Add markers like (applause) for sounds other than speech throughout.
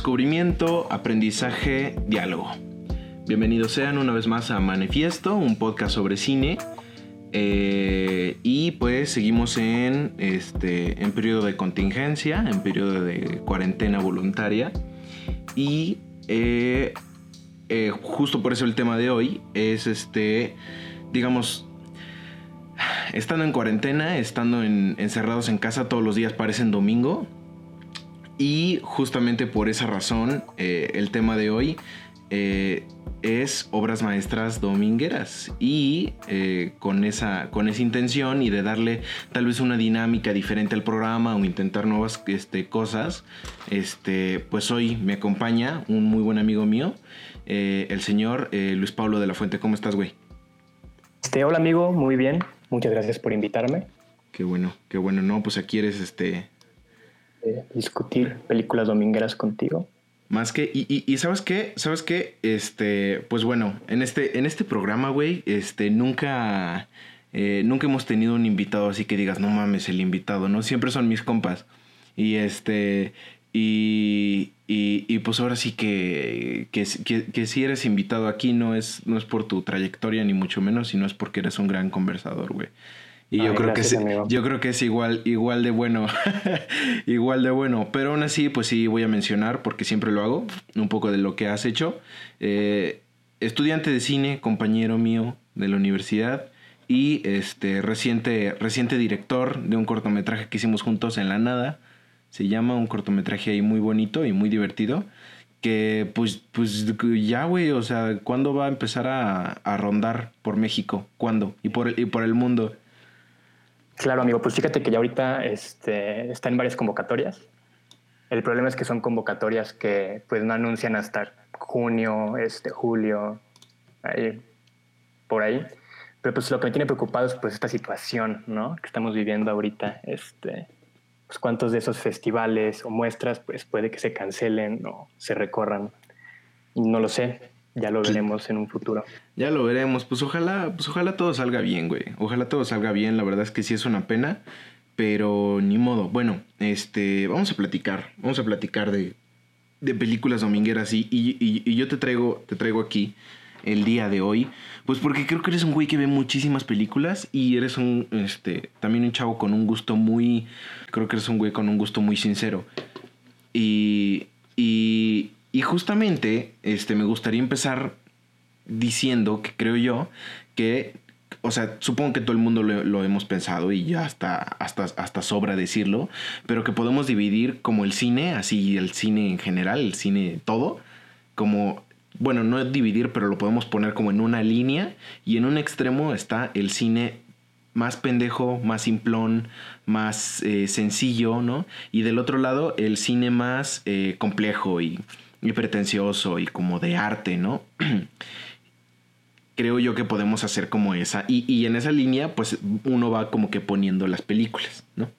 Descubrimiento, aprendizaje, diálogo. Bienvenidos sean una vez más a Manifiesto, un podcast sobre cine. Eh, y pues seguimos en este en periodo de contingencia, en periodo de cuarentena voluntaria. Y eh, eh, justo por eso el tema de hoy es este, digamos, estando en cuarentena, estando encerrados en casa todos los días parecen domingo. Y justamente por esa razón, eh, el tema de hoy eh, es obras maestras domingueras. Y eh, con, esa, con esa intención y de darle tal vez una dinámica diferente al programa o intentar nuevas este, cosas, este, pues hoy me acompaña un muy buen amigo mío, el señor Luis Pablo de la Fuente. ¿Cómo estás, güey? Este, hola amigo, muy bien. Muchas gracias por invitarme. Qué bueno, qué bueno. No, pues aquí eres este. Discutir películas domingueras contigo. Más que, y, ¿sabes qué? ¿Sabes qué? Este, pues bueno, en este, en este programa, güey, este, nunca, eh, nunca hemos tenido un invitado así que digas, no mames, el invitado, ¿no? Siempre son mis compas. Y este, y, y, pues ahora sí que, que, que, si eres invitado aquí no es, no es por tu trayectoria ni mucho menos, sino es porque eres un gran conversador, güey. Y yo creo que es, yo creo que es igual, igual de bueno, (laughs) igual de bueno. Pero aún así, pues sí voy a mencionar, porque siempre lo hago, un poco de lo que has hecho. Eh, estudiante de cine, compañero mío de la universidad y este reciente, reciente director de un cortometraje que hicimos juntos en la nada se llama un cortometraje ahí muy bonito y muy divertido. Que pues, pues ya, güey, o sea, ¿cuándo va a empezar a, rondar por México? ¿Cuándo? Y por, y por el mundo. Claro, amigo, pues fíjate que ya ahorita este, está en varias convocatorias. El problema es que son convocatorias que pues no anuncian hasta junio, este, julio, ahí, por ahí. Pero pues lo que me tiene preocupado es pues esta situación, ¿no? Que estamos viviendo ahorita, este, pues cuántos de esos festivales o muestras pues puede que se cancelen o se recorran. No lo sé, ya lo veremos en un futuro. Ya lo veremos, pues ojalá, pues ojalá todo salga bien, güey. Ojalá todo salga bien, la verdad es que sí es una pena, pero ni modo. Bueno, este, vamos a platicar, vamos a platicar de, de películas domingueras y, y, y, yo te traigo, te traigo aquí el día de hoy? Pues porque creo que eres un güey que ve muchísimas películas y eres un, este, también un chavo con un gusto muy, creo que eres un güey con un gusto muy sincero. Y, y, y justamente, este, me gustaría empezar diciendo que creo yo que, o sea, supongo que todo el mundo lo, hemos pensado y ya hasta, hasta, hasta sobra decirlo, pero que podemos dividir como el cine, así el cine en general, el cine todo, como bueno, no dividir, pero lo podemos poner como en una línea y en un extremo está el cine más pendejo, más simplón, más eh, sencillo, ¿no? Y del otro lado el cine más eh, complejo y, pretencioso y como de arte, ¿no? (clears throat) Creo yo que podemos hacer como esa. Y, y en esa línea, pues uno va como que poniendo las películas, ¿no?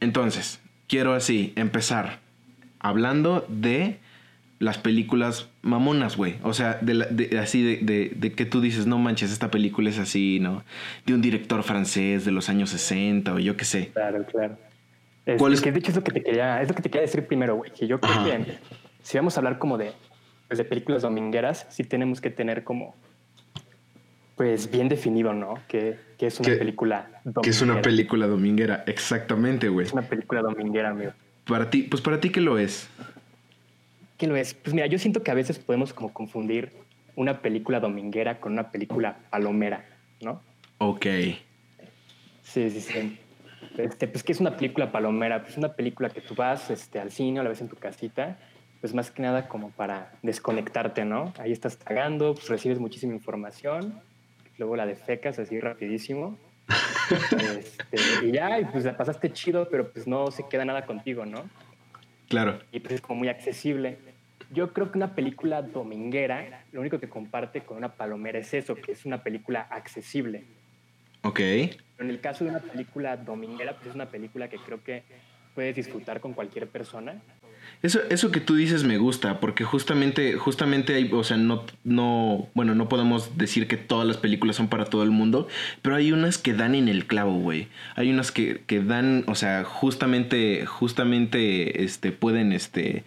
Entonces, quiero así empezar hablando de las películas mamonas, güey. O sea, de, así de, de, que tú dices, no manches, esta película es así, ¿no? De un director francés de los años 60 o yo qué sé. Claro, claro. Es, ¿Cuál es? Que de hecho es lo que te quería, es lo que te quería decir primero, güey. Que yo creo que si vamos a hablar como de, pues, de películas domingueras, sí tenemos que tener como, pues bien definido, ¿no? Que, que es una película dominguera. Que es una película dominguera, exactamente, güey. Es una película dominguera, amigo. Para ti, pues para ti, ¿qué lo es? ¿Qué lo es? Pues mira, yo siento que a veces podemos como confundir una película dominguera con una película palomera, ¿no? Ok. Sí, sí, sí. Este, pues, ¿qué es una película palomera? Pues una película que tú vas este, al cine o la ves en tu casita, pues más que nada como para desconectarte, ¿no? Ahí estás cagando, pues recibes muchísima información, luego la defecas así rapidísimo. (laughs) este, y ya, y pues la pasaste chido, pero pues no se queda nada contigo, ¿no? Claro. Y pues es como muy accesible. Yo creo que una película dominguera, lo único que comparte con una palomera es eso, que es una película accesible. Ok. En el caso de una película dominguera, pues es una película que creo que puedes disfrutar con cualquier persona. Eso, eso que tú dices me gusta, porque justamente, justamente hay, o sea, no, no, bueno, no podemos decir que todas las películas son para todo el mundo, pero hay unas que dan en el clavo, güey. Hay unas que, que dan, o sea, justamente, justamente, este, pueden, este,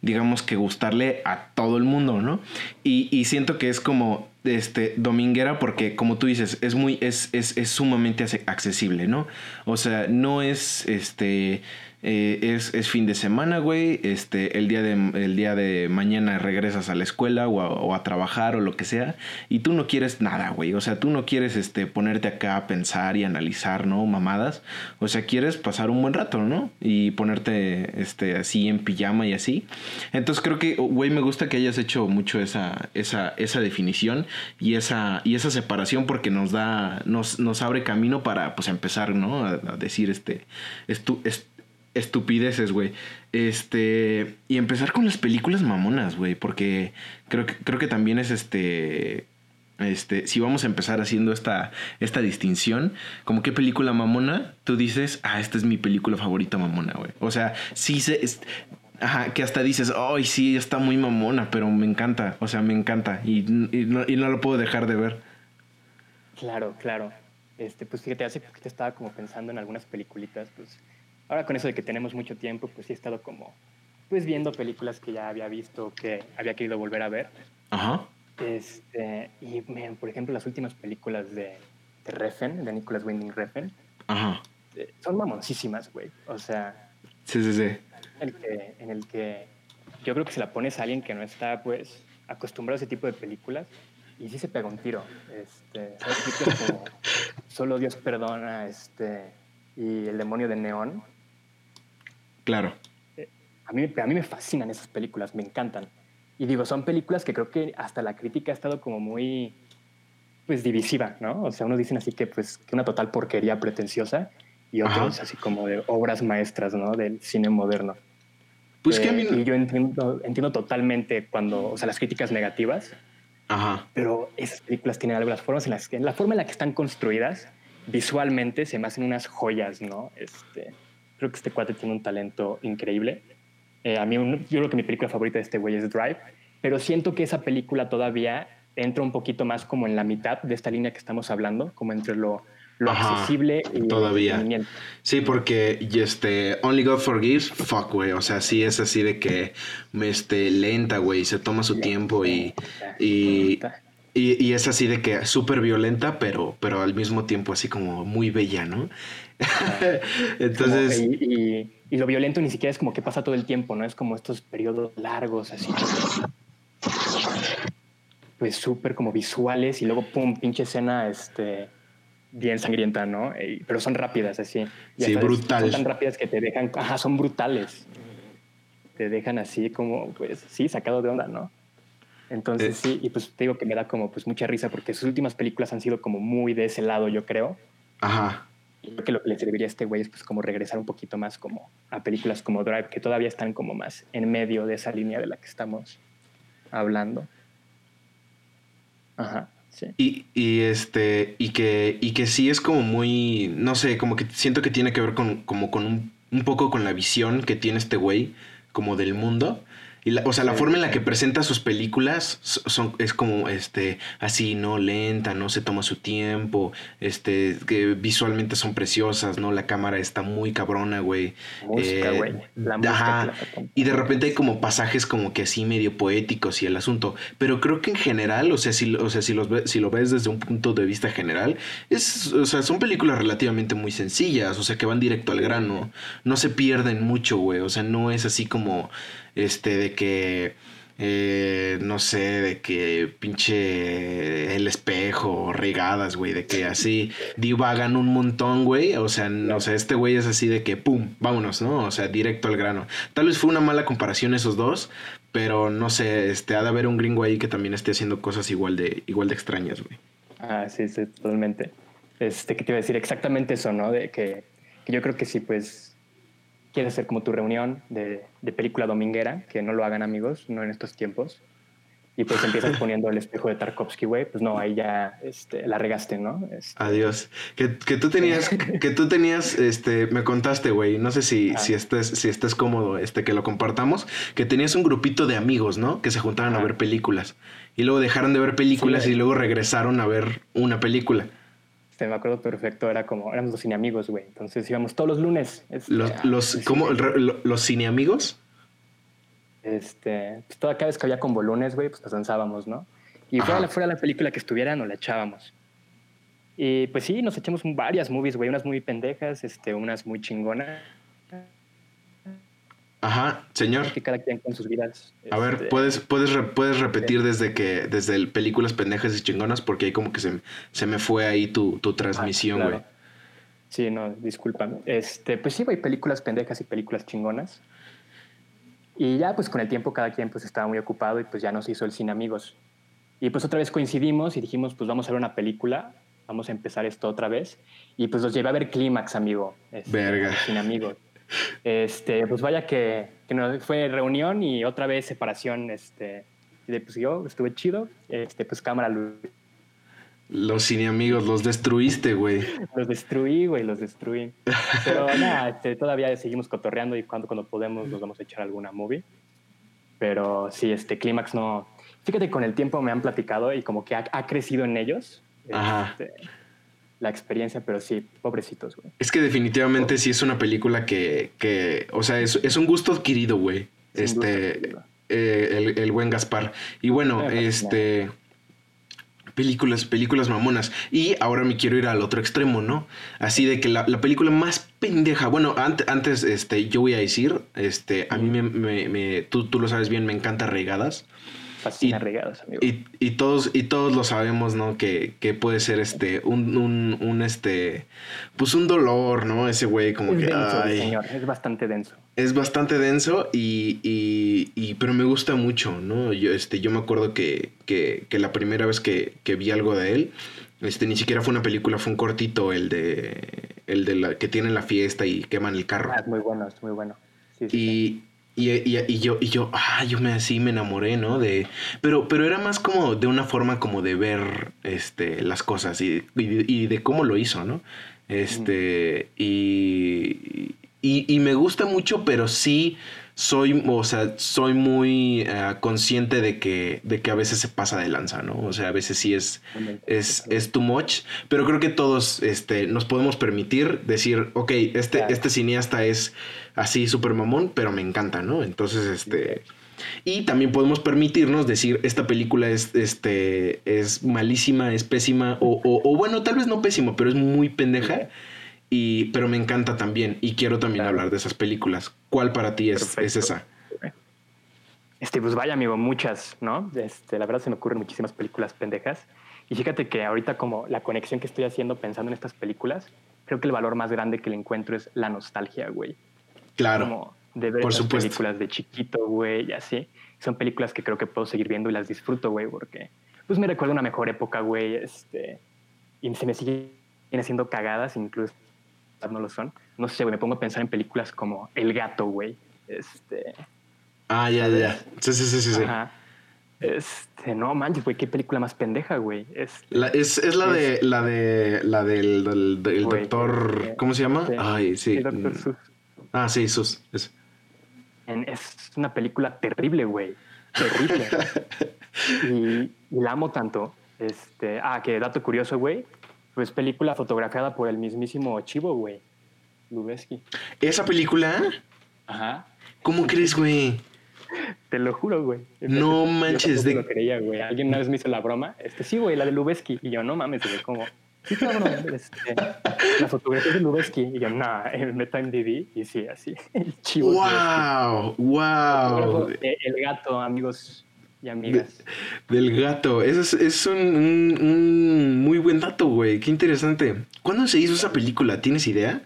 digamos que gustarle a todo el mundo, ¿no? Y, y siento que es como, este, dominguera porque, como tú dices, es muy, es, es, es sumamente accesible, ¿no? O sea, no es, este eh, es, fin de semana, güey. Este, el día de, el día de mañana regresas a la escuela o a, trabajar o lo que sea. Y tú no quieres nada, güey. O sea, tú no quieres este, ponerte acá a pensar y analizar, ¿no? Mamadas. O sea, quieres pasar un buen rato, ¿no? Y ponerte este, así en pijama y así. Entonces creo que, güey, me gusta que hayas hecho mucho esa, esa, esa definición y esa, y esa separación porque nos da, nos, nos abre camino para, pues, empezar, ¿no? A, decir, este, estu, estupideces, güey. Este. Y empezar con las películas mamonas, güey. Porque creo que, creo que también es este. Este, si vamos a empezar haciendo esta, esta distinción, como qué película mamona, tú dices, ah, esta es mi película favorita mamona, güey. O sea, sí se. ajá, que hasta dices, ay, sí, está muy mamona, pero me encanta. O sea, me encanta. Y, no, y no lo puedo dejar de ver. Claro, claro. Este, pues fíjate, hace poquito estaba como pensando en algunas peliculitas, pues ahora con eso de que tenemos mucho tiempo, pues sí he estado como, pues viendo películas que ya había visto, que había querido volver a ver. Ajá. Este, y, por ejemplo, las últimas películas de, de Refn, de Nicholas Winding Refn, Ajá. Eh, son mamoncísimas, güey. O sea... Sí, sí, sí. En el, que, en el que yo creo que se la pones a alguien que no está, pues, acostumbrado a ese tipo de películas y sí se pega un tiro. Este, ¿sabes? Como (laughs) Solo Dios perdona este, y El demonio de Neón Claro. A mí, a mí me fascinan esas películas, me encantan. Y digo, son películas que creo que hasta la crítica ha estado como muy, pues, divisiva, ¿no? O sea, unos dicen así que, pues, que una total porquería pretenciosa y otros así como de obras maestras, ¿no? Del cine moderno. Pues que a mí... Eh, y yo entiendo, entiendo totalmente cuando, o sea, las críticas negativas, Ajá. pero esas películas tienen algo, las formas en las que, la forma en la que están construidas, visualmente se me hacen unas joyas, ¿no? Este, Creo que este cuate tiene un talento increíble. Eh, a mí, yo creo que mi película favorita de este güey es Drive, pero siento que esa película todavía entra un poquito más como en la mitad de esta línea que estamos hablando, como entre lo, lo accesible y todavía. sí, porque este Only God Forgives, fuck, güey, o sea, sí es así de que este lenta, güey, se toma su tiempo y y, y, es así de que súper violenta, pero pero al mismo tiempo así como muy bella, ¿no? (laughs) Entonces. y, lo violento ni siquiera es como que pasa todo el tiempo, ¿no? Es como estos periodos largos, así. Pues súper como visuales y luego, pum, pinche escena, este. Bien sangrienta, ¿no? pero son rápidas, así. sí, brutales. Son tan rápidas que te dejan. Ajá, son brutales. Te dejan así como, pues, sí, sacado de onda, ¿no? Entonces, eh. sí, y pues te digo que me da como pues mucha risa porque sus últimas películas han sido como muy de ese lado, yo creo. Ajá. Creo que lo que le serviría a este güey es pues como regresar un poquito más como a películas como Drive, que todavía están como más en medio de esa línea de la que estamos hablando. Ajá. Sí. Y, y, este y que y que sí es como muy no sé como que siento que tiene que ver con como con un, un poco con la visión que tiene este güey como del mundo y o sea, la forma en la que presenta sus películas son, es como este así, ¿no? Lenta, ¿no? Se toma su tiempo, este, que visualmente son preciosas, ¿no? La cámara está muy cabrona, güey. Música, eh, güey. La música y de repente hay como pasajes como que así medio poéticos y el asunto. Pero creo que en general, o sea, si, o sea, si, los si lo ves desde un punto de vista general, es, o sea, son películas relativamente muy sencillas, o sea, que van directo al grano. No se pierden mucho, güey. O sea, no es así como este, de que, eh, no sé, de que pinche el espejo, regadas, güey, de que así divagan un montón, güey. O sea, no, sé, este güey es así de que, pum, vámonos, ¿no? O sea, directo al grano. Tal vez fue una mala comparación esos dos, pero no sé, este, ha de haber un gringo ahí que también esté haciendo cosas igual de, igual de extrañas, güey. Ah, sí, sí, totalmente. Este, que te iba a decir exactamente eso, ¿no? De que, que yo creo que sí, pues quieres hacer como tu reunión de, película dominguera, que no lo hagan amigos, no en estos tiempos, y pues empiezas (laughs) poniendo el espejo de Tarkovsky, güey, pues no, ahí ya este, la regaste, ¿no? Este, Adiós. Que, que, tú tenías, (laughs) que tú tenías, este, me contaste, güey, no sé si, si, estés, si estés cómodo, este, que lo compartamos, que tenías un grupito de amigos, ¿no? Que se juntaron a ver películas. Y luego dejaron de ver películas y luego regresaron a ver una película. Este, me acuerdo perfecto, era como, éramos los cineamigos, güey. Entonces íbamos todos los lunes. Este, los, los, ¿cómo? ¿Los cineamigos? Este, pues toda cada vez que había con lunes, güey, pues nos lanzábamos, ¿no? Y fuera, fuera la película que estuviera, nos la echábamos. Y pues sí, nos echamos varias movies, güey, unas muy pendejas, este, unas muy chingonas. Ajá, señor. Que cada quien con sus vidas. A ver, este, ¿puedes, puedes, puedes repetir desde que, desde el películas pendejas y chingonas, porque ahí como que se, se me fue ahí tu, tu transmisión, güey. Sí, no, discúlpame. Este, pues sí, güey, películas pendejas y películas chingonas. Y ya pues con el tiempo cada quien pues estaba muy ocupado y pues ya nos hizo el cine amigos. Y pues otra vez coincidimos y dijimos pues vamos a ver una película, vamos a empezar esto otra vez. Y pues los llevé a ver Clímax, amigo. Este, Verga. Cine amigos. Este, pues vaya que, que fue reunión y otra vez separación. Este, y pues yo estuve chido, este, pues cámara los cine amigos, los destruiste, güey. Los destruí, güey, los destruí. Pero (laughs) nada, este, todavía seguimos cotorreando y cuando, cuando podemos nos vamos a echar alguna movie. Pero sí, este Clímax no. Fíjate, con el tiempo me han platicado y como que ha, crecido en ellos este, la experiencia, pero sí, pobrecitos, güey. Es que definitivamente sí es una película que, que o sea, es, es un gusto adquirido, güey. Este, eh, el, el, buen Gaspar. Y bueno, este películas, películas mamonas. Y ahora me quiero ir al otro extremo, ¿no? Así de que la, película más pendeja. Bueno, antes, antes, este, yo voy a decir, este, a mí me, me, tú, tú, lo sabes bien, me encanta Regadas. Fascina y, Regadas, amigo. Y, y, todos, y todos lo sabemos, ¿no? Que, que puede ser este, un, un, un, este, pues un dolor, ¿no? Ese güey como que... señor, es bastante denso es bastante denso y, y, pero me gusta mucho, ¿no? Yo, este, yo me acuerdo que, que, que la primera vez que, que, vi algo de él, este, ni siquiera fue una película, fue un cortito, el de, el de la que tienen la fiesta y queman el carro. Ah, es muy bueno, es muy bueno. y, y, y, yo, y yo, ah, yo me así me enamoré, ¿no? De, pero, pero era más como de una forma como de ver este, las cosas y, y, de cómo lo hizo, ¿no? Este, y, y, me gusta mucho, pero sí soy, o sea, soy muy eh, consciente de que, de que a veces se pasa de lanza, ¿no? O sea, a veces sí es, es, es too much, pero creo que todos este, nos podemos permitir decir, ok, este, este cineasta es así súper mamón, pero me encanta, ¿no? Entonces, este... Y también podemos permitirnos decir, esta película es, este, es malísima, es pésima, o, o, bueno, tal vez no pésimo, pero es muy pendeja. Y, pero me encanta también y quiero también hablar de esas películas. ¿Cuál para ti es, es, esa? Este, pues vaya, amigo, muchas, ¿no? Este, la verdad se me ocurren muchísimas películas pendejas. Y fíjate que ahorita como la conexión que estoy haciendo pensando en estas películas, creo que el valor más grande que le encuentro es la nostalgia, güey. Claro. Como de ver películas de chiquito, güey, y así. Son películas que creo que puedo seguir viendo y las disfruto, güey, porque pues me recuerda una mejor época, güey, este, y se me siguen haciendo cagadas incluso no lo son. No sé, güey, me pongo a pensar en películas como El Gato, güey. Este. Ah, ya, ya. Sí, sí, sí, sí. Ajá. Este, no manches, güey, qué película más pendeja, güey. Es, la, es, es la de la de la del, del, doctor, ¿cómo se llama? Ay, sí. El doctor Sus. Ah, sí, Sus. Es, es una película terrible, güey. Terrible. y, y, la amo tanto. Este, ah, que dato curioso, güey. Pues película fotografiada por el mismísimo Chivo, güey. Lubeski. ¿Esa película? Ajá. ¿Cómo crees, güey? Te lo juro, güey. No manches. de... lo creía, güey. Alguien una vez me hizo la broma. Este, sí, güey, la de Lubeski. Y yo, no mames, güey, como... Sí, cabrón, este, la fotografía de Lubeski. Y yo, nah, Meta MDB. Y sí, así. (laughs) Chivo. ¡Wow! ¡Wow! El gato, amigos y amigas. del gato. Eso es, es un, un, muy buen dato, güey. Qué interesante. ¿Cuándo se hizo esa película? ¿Tienes idea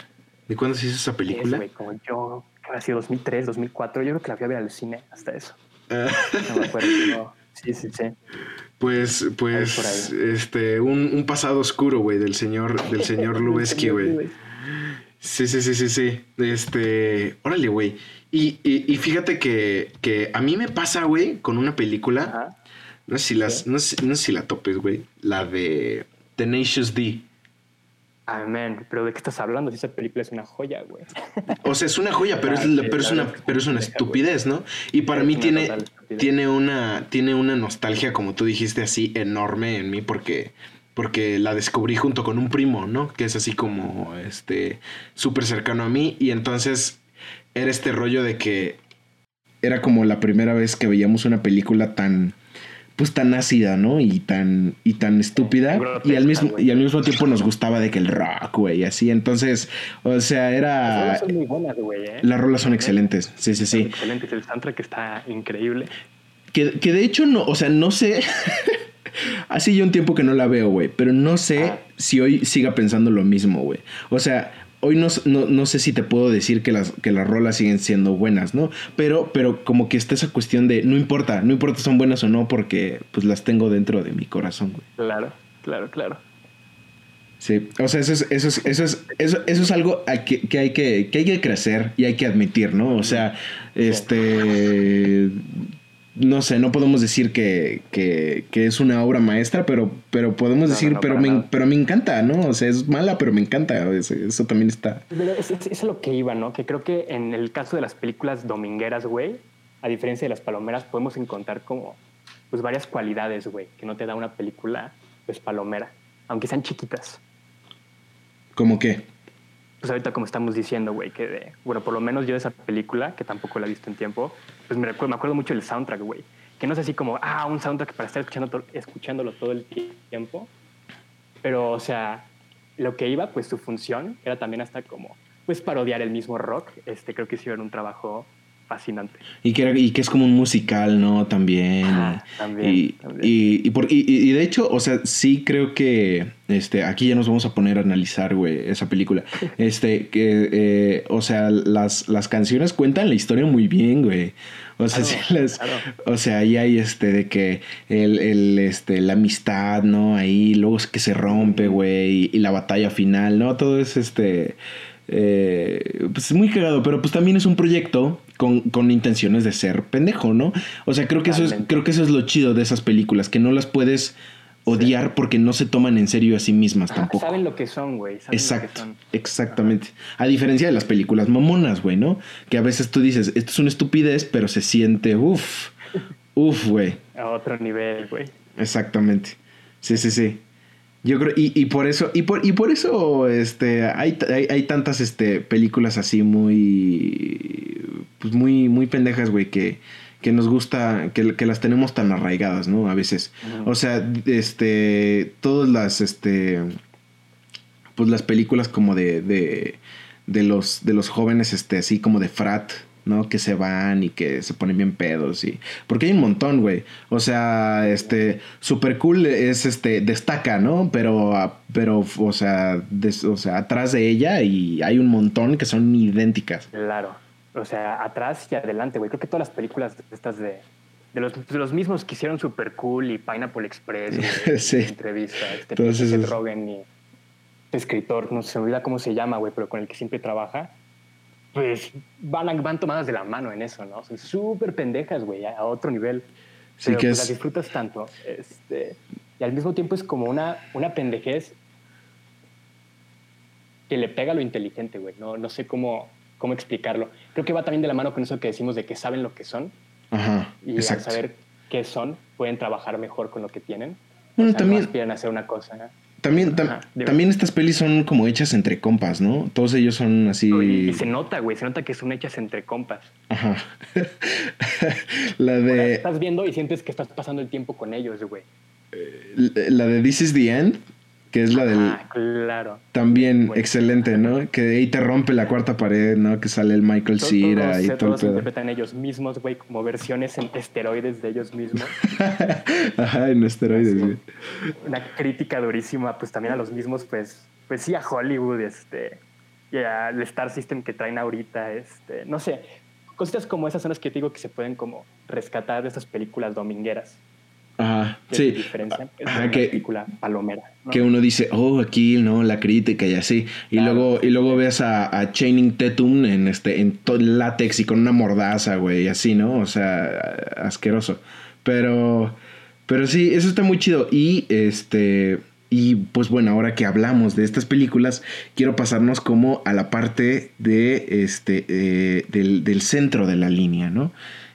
de cuándo se hizo esa película? Es, como yo, ha sido 2003, 2004. Yo creo que la fui a ver al cine hasta eso. Ah. no me acuerdo. (laughs) Sí, sí, sí. Pues, pues, este, un, un pasado oscuro, güey, del señor, del (laughs) señor Lubeski, güey. Sí, sí, sí, sí, sí. Este, órale, güey. Y, y, fíjate que, que, a mí me pasa, güey, con una película No sé si, las, no sé, no sé si la topes, güey. La de Tenacious D. Amén. Pero ¿de qué estás hablando? Si esa película es una joya, güey. O sea, es una joya, pero, es, pero, es, una, pero es una estupidez, ¿no? Y para mí tiene, tiene, una, tiene una nostalgia, como tú dijiste, así enorme en mí, porque, porque la descubrí junto con un primo, ¿no? Que es así como, este, súper cercano a mí. Y entonces era este rollo de que era como la primera vez que veíamos una película tan pues tan ácida, ¿no? Y tan, y tan estúpida. y al mismo, y al mismo tiempo nos gustaba de que el rock, güey, así. Entonces, o sea, era. Las rolas son muy buenas, güey, ¿eh? Las rolas son excelentes. Sí, sí, sí. Excelentes. El soundtrack está increíble. Que, que de hecho, no, o sea, no sé. (laughs) Hace ya un tiempo que no la veo, güey. Pero no sé ah. si hoy siga pensando lo mismo, güey. O sea, hoy no, no, sé si te puedo decir que las, que las rolas siguen siendo buenas, ¿no? Pero, pero como que está esa cuestión de no importa, no importa si son buenas o no, porque pues las tengo dentro de mi corazón, güey. Claro, claro, claro. Sí, o sea, eso es, eso es, eso es, eso, eso es algo que, que, hay que, que hay que crecer y hay que admitir, ¿no? O sea, este no sé, no podemos decir que, que, que, es una obra maestra, pero, pero podemos decir, pero, me, pero me encanta, ¿no? O sea, es mala, pero me encanta. Eso, también está. Eso es, lo que iba, ¿no? Que creo que en el caso de las películas domingueras, güey, a diferencia de las palomeras, podemos encontrar como pues varias cualidades, güey, que no te da una película pues palomera, aunque sean chiquitas. ¿Cómo qué? Pues ahorita como estamos diciendo, güey, que de, bueno, por lo menos yo de esa película, que tampoco la he visto en tiempo, pues me, recuerdo, me acuerdo mucho del soundtrack, güey. Que no es así como, ah, un soundtrack para estar escuchando escuchándolo todo el tiempo. Pero, o sea, lo que iba, pues su función era también hasta como, pues parodiar el mismo rock. Este, creo que hicieron un trabajo fascinante. Y que, y que es como un musical, ¿no? También. también, y, también. Y, por, y, de hecho, o sea, sí creo que este, aquí ya nos vamos a poner a analizar, güey, esa película. (laughs) Este, que, eh, o sea, las, las canciones cuentan la historia muy bien, güey. O sea, sí les, o sea, ahí hay este de que el, el, este, la amistad, ¿no? Ahí, luego es que se rompe, güey, y la batalla final, ¿no? Todo es este eh, pues muy cagado, pero pues también es un proyecto con, con, intenciones de ser pendejo, ¿no? O sea, creo que, eso es, creo que eso es lo chido de esas películas, que no las puedes odiar porque no se toman en serio a sí mismas tampoco. Saben lo que son, güey. Exacto, exactamente. A diferencia de las películas mamonas, güey, ¿no? Que a veces tú dices, esto es una estupidez, pero se siente, uff, uff, güey. A otro nivel, güey. Exactamente. Sí, sí, sí. Yo creo, y, y, por eso, y por, y por eso este, hay, hay, hay tantas este, películas así muy, pues muy, muy pendejas, güey, que, que nos gusta, que, que, las tenemos tan arraigadas, ¿no? A veces. O sea, este, todas las, este, pues las películas como de, de, de los, de los jóvenes, este, así como de frat, ¿no? Que se van y que se ponen bien pedos y... Porque hay un montón, güey. O sea, este, super cool es, este, destaca, ¿no? Pero, pero, o sea, o sea, atrás de ella y hay un montón que son idénticas. Claro. O sea, atrás y adelante, güey. Creo que todas las películas estas de... De los, de los mismos que hicieron Super Cool y Pineapple Express, (laughs) sí. entrevista, este, Entonces, Rogen y escritor, no se me olvida cómo se llama, güey, pero con el que siempre trabaja pues van, van tomadas de la mano en eso, ¿no? Son súper pendejas, güey, a otro nivel. Sí que pues, las disfrutas tanto. Este, y al mismo tiempo es como una, una pendejez que le pega a lo inteligente, güey. No, no sé cómo, cómo explicarlo. Creo que va también de la mano con eso que decimos de que saben lo que son. Ajá, y al saber qué son, pueden trabajar mejor con lo que tienen. Bueno, también. No aspiran a hacer una cosa. También, también estas pelis son como hechas entre compas, ¿no? Todos ellos son así. Y, se nota, güey, se nota que son hechas entre compas. Ajá. (laughs) la de. estás viendo y sientes que estás pasando el tiempo con ellos, güey. Eh, la de This is the End que es la del... Ah, claro. También excelente, ¿no? Que ahí te rompe la cuarta pared, ¿no? Que sale el Michael Cera y todo. Todos interpretan ellos mismos, güey, como versiones en esteroides de ellos mismos. (laughs) Ajá, en esteroides, güey. Una crítica durísima, pues también a los mismos, pues, pues sí, a Hollywood, este, y al Star System que traen ahorita, este, no sé, cositas como esas son las que te digo que se pueden como rescatar de estas películas domingueras. Ajá, sí. Diferencia Ajá, que, película palomera. Que uno dice, oh, aquí, ¿no? La crítica y así. Y luego, y luego ves a, a Channing Tatum en este, en todo látex y con una mordaza, güey, y así, ¿no? O sea, asqueroso. Pero, Pero sí, eso está muy chido. Y este. Y pues bueno, ahora que hablamos de estas películas, quiero pasarnos como a la parte de este. eh, del, del centro de la línea, ¿no?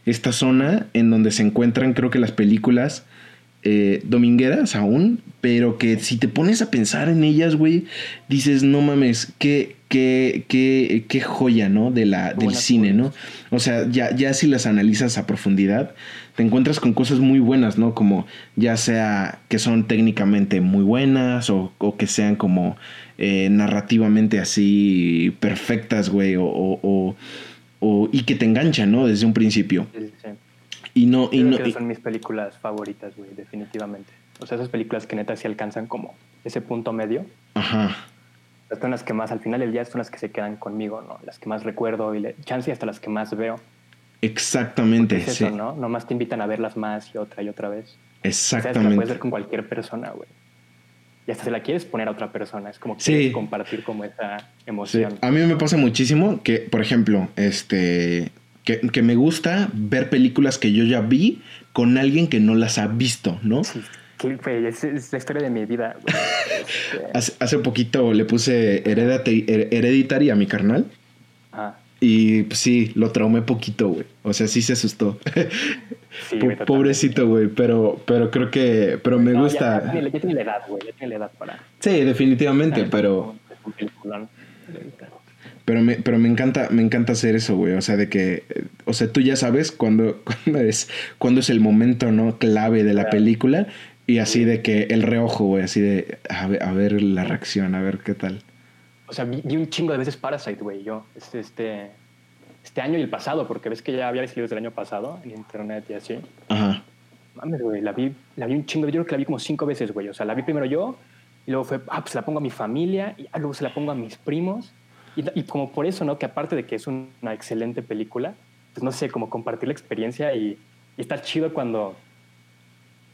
Esta zona en donde se encuentran, creo que las películas eh, domingueras aún, pero que si te pones a pensar en ellas, güey, dices, no mames, qué, qué, qué, qué joya, ¿no? De la, del cine, ¿no? O sea, ya, ya si las analizas a profundidad, te encuentras con cosas muy buenas, ¿no? Como ya sea que son técnicamente muy buenas o, o que sean como eh, narrativamente así perfectas, güey, o, o- o- o- y que te enganchan, ¿no? Desde un principio. Sí, sí. Y no, y no, que son mis películas favoritas, güey, definitivamente. O sea, esas películas que neta sí alcanzan como ese punto medio. ajá. Son las que más, al final del día, son las que se quedan conmigo, ¿no? Las que más recuerdo y le, chance hasta las que más veo. Exactamente, Es sí. eso, ¿no? Nomás te invitan a verlas más y otra y otra vez. O sea, es que la Exactamente. puedes ver con cualquier persona, güey. Y hasta se la quieres poner a otra persona. Es como que Sí. quieres compartir como esa Sí, emoción. A mí me pasa muchísimo que, por ejemplo, este, que, que me gusta ver películas que yo ya vi con alguien que no las ha visto, ¿no? Sí, es, es la historia de mi vida. (laughs) Este, Hace, hace poquito le puse Hereditary, a mi carnal. Y pues, sí, lo traumé poquito, güey. O sea, sí se asustó. (laughs) Sí, güey. Pobrecito, güey, pero, pero creo que, pero me No, gusta. Ya, tiene, ya tiene la edad, güey. Ya tiene la edad para. Sí, definitivamente, pero... Un peliculón. Pero me, pero me encanta, me encanta hacer eso, güey. O sea, de que, o sea, tú ya sabes cuándo, (laughs) cuándo es, cuándo es el momento, ¿no? Clave de la Claro. película. Y así de que el reojo, güey, así de a ver, a ver la reacción, a ver qué tal. O sea, vi, vi un chingo de veces Parasite, güey. Yo, este, este, este año y el pasado, porque ves que ya había salido desde el año pasado en internet y así. Ajá. Mames, güey, la vi, la vi un chingo. Yo creo que la vi como cinco veces, güey. O sea, la vi primero yo, y luego fue, ah, pues la pongo a mi familia, y ah, luego se la pongo a mis primos. Y, y como por eso, ¿no? Que aparte de que es una excelente película, pues no sé, como compartir la experiencia y, y está chido cuando,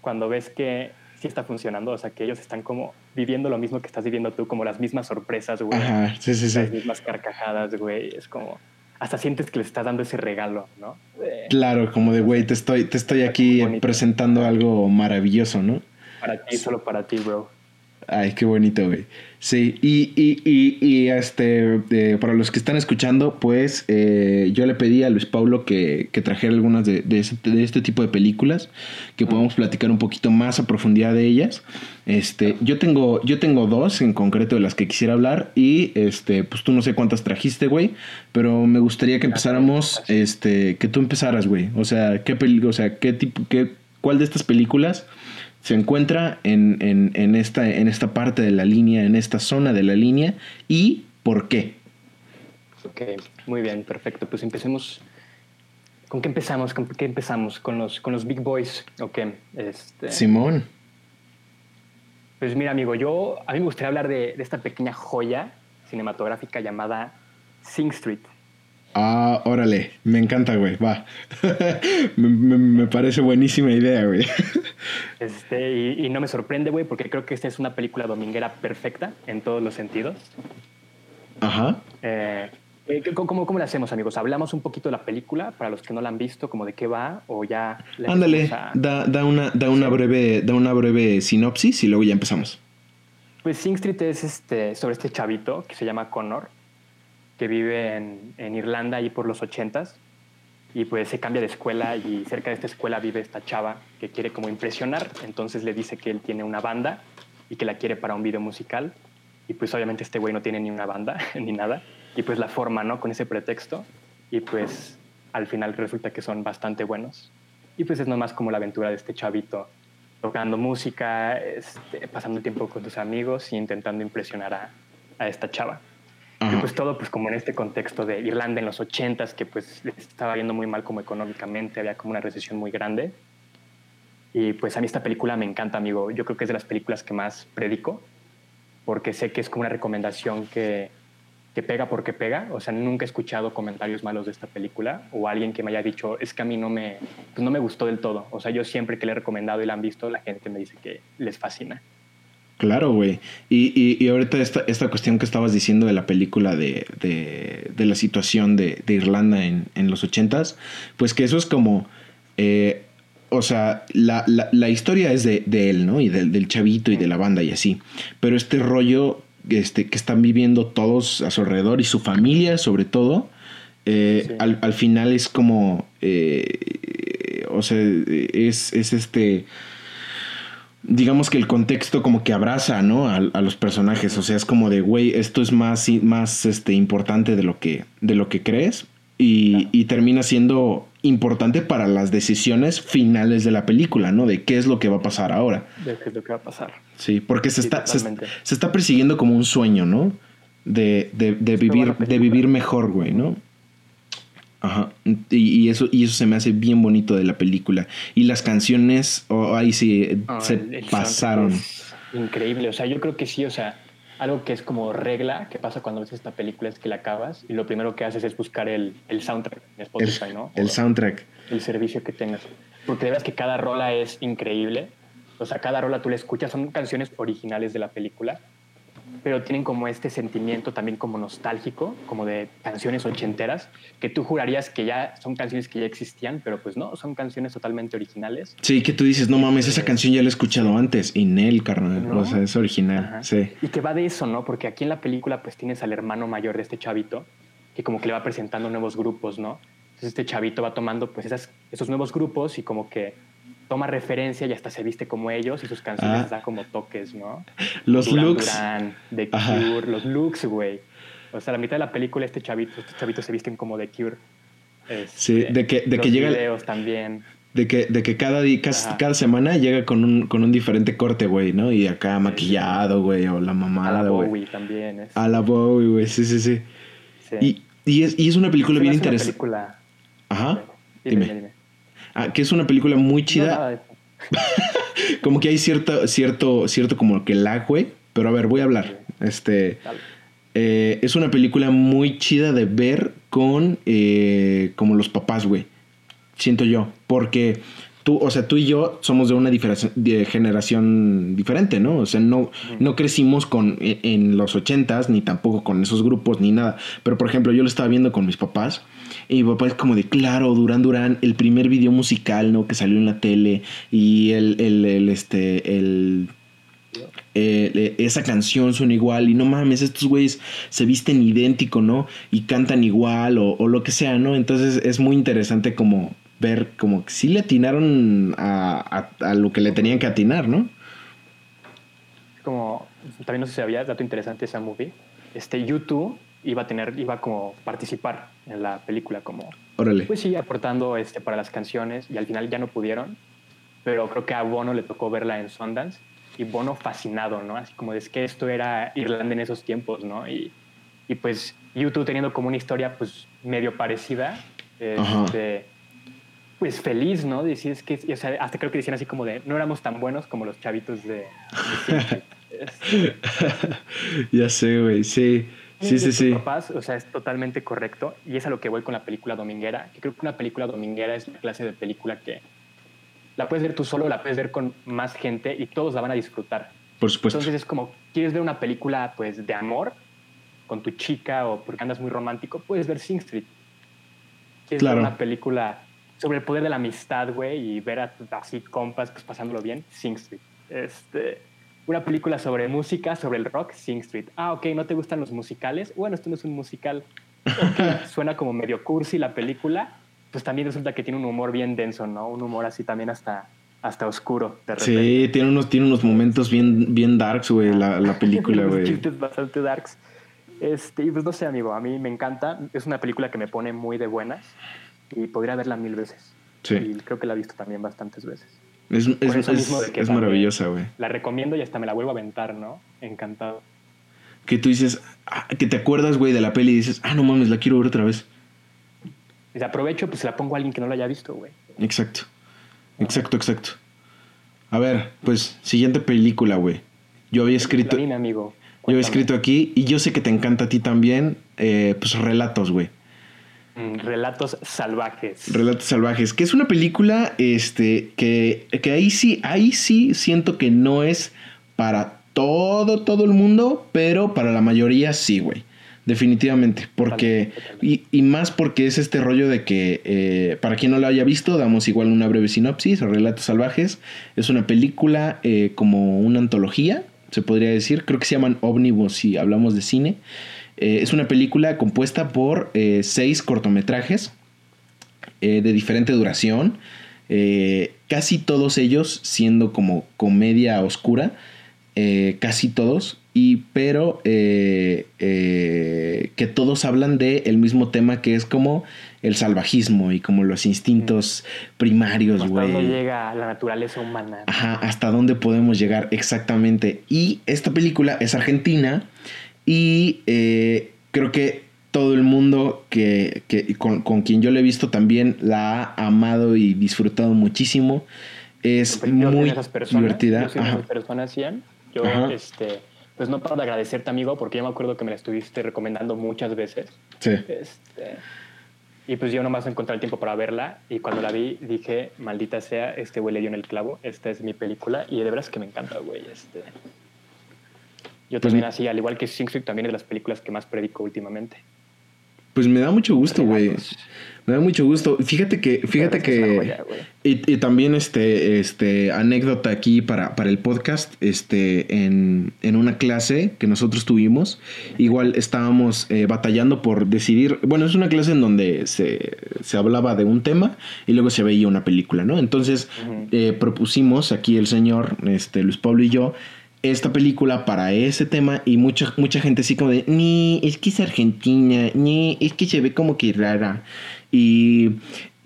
cuando ves que sí está funcionando. O sea, que ellos están como viviendo lo mismo que estás viviendo tú, como las mismas sorpresas, güey. Ajá, sí, sí, sí. Las mismas carcajadas, güey. Es como, hasta sientes que les estás dando ese regalo, ¿no? Claro, como de, güey, te estoy, te estoy aquí presentando algo maravilloso, ¿no? para ti, solo para ti, bro. Ay, qué bonito, güey. Sí, y, y, y, y, este, eh, para los que están escuchando, pues eh, yo le pedí a Luis Pablo que, que trajera algunas de, de, este, de este tipo de películas, que podamos platicar un poquito más a profundidad de ellas. Este, yo tengo, yo tengo dos en concreto de las que quisiera hablar y este, pues tú no sé cuántas trajiste, güey, pero me gustaría que empezáramos, este, que tú empezaras, güey. O sea, qué peli- o sea, qué tipo, qué, cuál de estas películas se encuentra en, en, en, esta, en esta parte de la línea, en esta zona de la línea y por qué. Ok, muy bien, perfecto. Pues empecemos. ¿Con qué empezamos? ¿Con qué empezamos? ¿Con los, con los Big Boys? Ok. Este, Simón. Pues mira, amigo, yo a mí me gustaría hablar de, de esta pequeña joya cinematográfica llamada Sing Street. Ah, órale, me encanta, güey, va. (laughs) me, me- me parece buenísima idea, güey. (laughs) Este, y, y no me sorprende, güey, porque creo que esta es una película dominguera perfecta en todos los sentidos. Ajá. Eh, eh, ¿cómo, ¿Cómo le hacemos, amigos? ¿Hablamos un poquito de la película para los que no la han visto, como de qué va? ¿O ya le Ándale, a- da, da, una, da, una breve, da una breve sinopsis y luego ya empezamos. Pues Sing Street es este, sobre este chavito que se llama Connor, que vive en, en Irlanda ahí por los ochentas y pues se cambia de escuela y cerca de esta escuela vive esta chava que quiere como impresionar, entonces le dice que él tiene una banda y que la quiere para un video musical. Y pues obviamente este güey no tiene ni una banda (laughs) ni nada. Y pues la forma, ¿no? Con ese pretexto. Y pues al final resulta que son bastante buenos. Y pues es nomás como la aventura de este chavito tocando música, este, pasando tiempo con tus amigos y intentando impresionar a, a esta chava. Y Ajá. pues todo pues como en este contexto de Irlanda en los ochentas, que pues estaba yendo muy mal como económicamente, había como una recesión muy grande. Y pues a mí esta película me encanta, amigo. Yo creo que es de las películas que más predico, porque sé que es como una recomendación que, que pega porque pega. O sea, nunca he escuchado comentarios malos de esta película o alguien que me haya dicho, es que a mí no me, pues no me gustó del todo. O sea, yo siempre que le he recomendado y la han visto, la gente me dice que les fascina. Claro, güey. Y, y, y ahorita esta, esta cuestión que estabas diciendo de la película de, de, de la situación de, de Irlanda en, en los ochentas, pues que eso es como... eh, o sea, la, la, historia es de, de, él, ¿no? Y del, del chavito y de la banda y así. Pero este rollo este, que están viviendo todos a su alrededor y su familia sobre todo, eh, al, al, final es como, eh, o sea, es, es, este, digamos que el contexto como que abraza, ¿no? A, a los personajes, o sea, es como de, güey, esto es más, más este, importante de lo que, de lo que crees y, y termina siendo importante para las decisiones finales de la película, ¿no? De qué es lo que va a pasar ahora. De qué es lo que va a pasar. Sí, porque se, está, se, está persiguiendo como un sueño, ¿no? De, de, de vivir, de vivir mejor, güey, ¿no? Ajá. Y, y, eso, y eso se me hace bien bonito de la película. Y las canciones, oh, ahí sí, ah, se pasaron. Increíble, o sea, yo creo que sí, o sea, algo que es como regla que pasa cuando ves esta película es que la acabas y lo primero que haces es buscar el, el soundtrack en Spotify, ¿no? El soundtrack. El servicio que tengas. Porque de verdad que cada rola es increíble. O sea, cada rola tú la escuchas, son canciones originales de la película pero tienen como este sentimiento también como nostálgico, como de canciones ochenteras, que tú jurarías que ya son canciones que ya existían, pero pues no, son canciones totalmente originales. Sí, que tú dices, no mames, esa canción ya la he escuchado antes, y Nel, carnal, o sea, es original, sí. Y que va de eso, ¿no? Porque aquí en la película pues tienes al hermano mayor de este chavito, que como que le va presentando nuevos grupos, ¿no? Entonces este chavito va tomando pues esas, esos nuevos grupos y como que toma referencia y hasta se viste como ellos y sus canciones ah. dan como toques, ¿no? Los looks. The Cure, los looks, güey. O sea, la mitad de la película este chavito, estos chavitos se visten como The Cure. sí, este, de que, de que llega... videos también. De que, de que cada, día, cada, semana llega con un, con un diferente corte, güey, ¿no? Y acá maquillado, güey, o la mamada, güey. A la Bowie también. Es. A la Bowie, güey, sí, sí, sí. Y, y, es, y es una película bien interesante. película... Ajá. dime. dime. Ah, que es una película muy chida. (laughs) como que hay cierto, cierto, cierto como que lag, güey. Pero a ver, voy a hablar. Este. Eh, es una película muy chida de ver con eh, como los papás, güey. Siento yo. Porque tú, o sea, tú y yo somos de una de generación diferente, ¿no? O sea, no, no crecimos con, e, en los ochentas, ni tampoco con esos grupos, ni nada. Pero, por ejemplo, yo lo estaba viendo con mis papás. Y mi papá es como de, claro, Durán Durán, el primer video musical, ¿no? Que salió en la tele. Y el, el, este, el... Esa canción suena igual y no mames, estos güeyes se visten idéntico, ¿no? Y cantan igual o, lo que sea, ¿no? Entonces es muy interesante como ver como que sí le atinaron a, a, lo que le tenían que atinar, ¿no? Como, también no sé si sabías, dato interesante esa movie, este YouTube iba a tener, iba como participar en la película como... Órale. Pues sí, aportando este, para las canciones y al final ya no pudieron, pero creo que a Bono le tocó verla en Sundance y Bono fascinado, ¿no? Así como es que esto era Irlanda en esos tiempos, ¿no? Y, y pues YouTube teniendo como una historia pues medio parecida, este, pues feliz, ¿no? Decir, es que, o sea, hasta creo que decían así como de, no éramos tan buenos como los chavitos de... (laughs) ya sé, güey, sí. Sí, sí, sí. Papás, o sea, es totalmente correcto. Y es a lo que voy con la película dominguera. Que creo que una película dominguera es la clase de película que la puedes ver tú solo, la puedes ver con más gente y todos la van a disfrutar. Por supuesto. Entonces es como, ¿quieres ver una película pues de amor con tu chica o porque andas muy romántico? Puedes ver Sing Street. ¿Quieres ver una película sobre el poder de la amistad, güey, y ver a así compas pues, pasándolo bien, Sing Street. Este, una película sobre música, sobre el rock, Sing Street. Ah, ok, ¿no te gustan los musicales? Bueno, esto no es un musical. (laughs) suena como medio cursi la película, pues también resulta que tiene un humor bien denso, ¿no? Un humor así también hasta, hasta oscuro. De repente. Sí, tiene unos, tiene unos momentos bien, bien darks, güey, la, la (laughs) película, güey. chistes bastante darks. Este, y pues no sé, amigo, a mí me encanta. Es una película que me pone muy de buenas y podría verla mil veces. Sí. Y creo que la he visto también bastantes veces. Es, es, maravillosa, güey. La recomiendo y hasta me la vuelvo a aventar, ¿no? Encantado. Que tú dices, ah, que te acuerdas, güey, de la peli y dices, ah, no mames, la quiero ver otra vez. Y aprovecho, pues se la pongo a alguien que no la haya visto, güey. Exacto. Exacto, exacto. A ver, pues, siguiente película, güey. Yo había escrito. Amigo. Yo había escrito aquí, y yo sé que te encanta a ti también, eh, pues relatos, güey. Mm, Relatos salvajes. Relatos salvajes, que es una película este, que, que ahí sí, ahí sí siento que no es para todo, todo el mundo, pero para la mayoría sí, güey. Definitivamente, porque, y, y, más porque es este rollo de que, eh, para quien no lo haya visto, damos igual una breve sinopsis o Relatos Salvajes. Es una película eh, como una antología, se podría decir, creo que se llaman ómnibus si hablamos de cine. Eh, es una película compuesta por seis cortometrajes de diferente duración, casi todos ellos siendo como comedia oscura, casi todos y pero eh, eh, que todos hablan de el mismo tema que es como el salvajismo y como los instintos primarios, güey. Hasta dónde llega la naturaleza humana. Ajá, hasta dónde podemos llegar exactamente. Y esta película es argentina y eh, creo que todo el mundo que, que con, con, quien yo le he visto también la ha amado y disfrutado muchísimo. Es muy divertida. Yo soy Ajá. personas, Yo, este pues no para de agradecerte, amigo, porque yo me acuerdo que me la estuviste recomendando muchas veces. Sí. Este, y pues yo nomás encontré el tiempo para verla y cuando la vi dije, maldita sea, este güey le dio en el clavo, esta es mi película y de veras que me encanta, güey. Este. Yo pues también así, al igual que Sing también es de las películas que más predico últimamente. Pues me da mucho gusto, güey. Me da mucho gusto. Fíjate que, fíjate que. y, también este, este, anécdota aquí para, para el podcast. Este, en, en una clase que nosotros tuvimos. Igual estábamos eh, batallando por decidir. Bueno, es una clase en donde se, se, hablaba de un tema y luego se veía una película, ¿no? Entonces, eh, propusimos aquí el señor, este, Luis Pablo y yo esta película para ese tema y mucha, mucha gente así como de, ni, es que es argentina, ni, es que se ve como que rara. Y,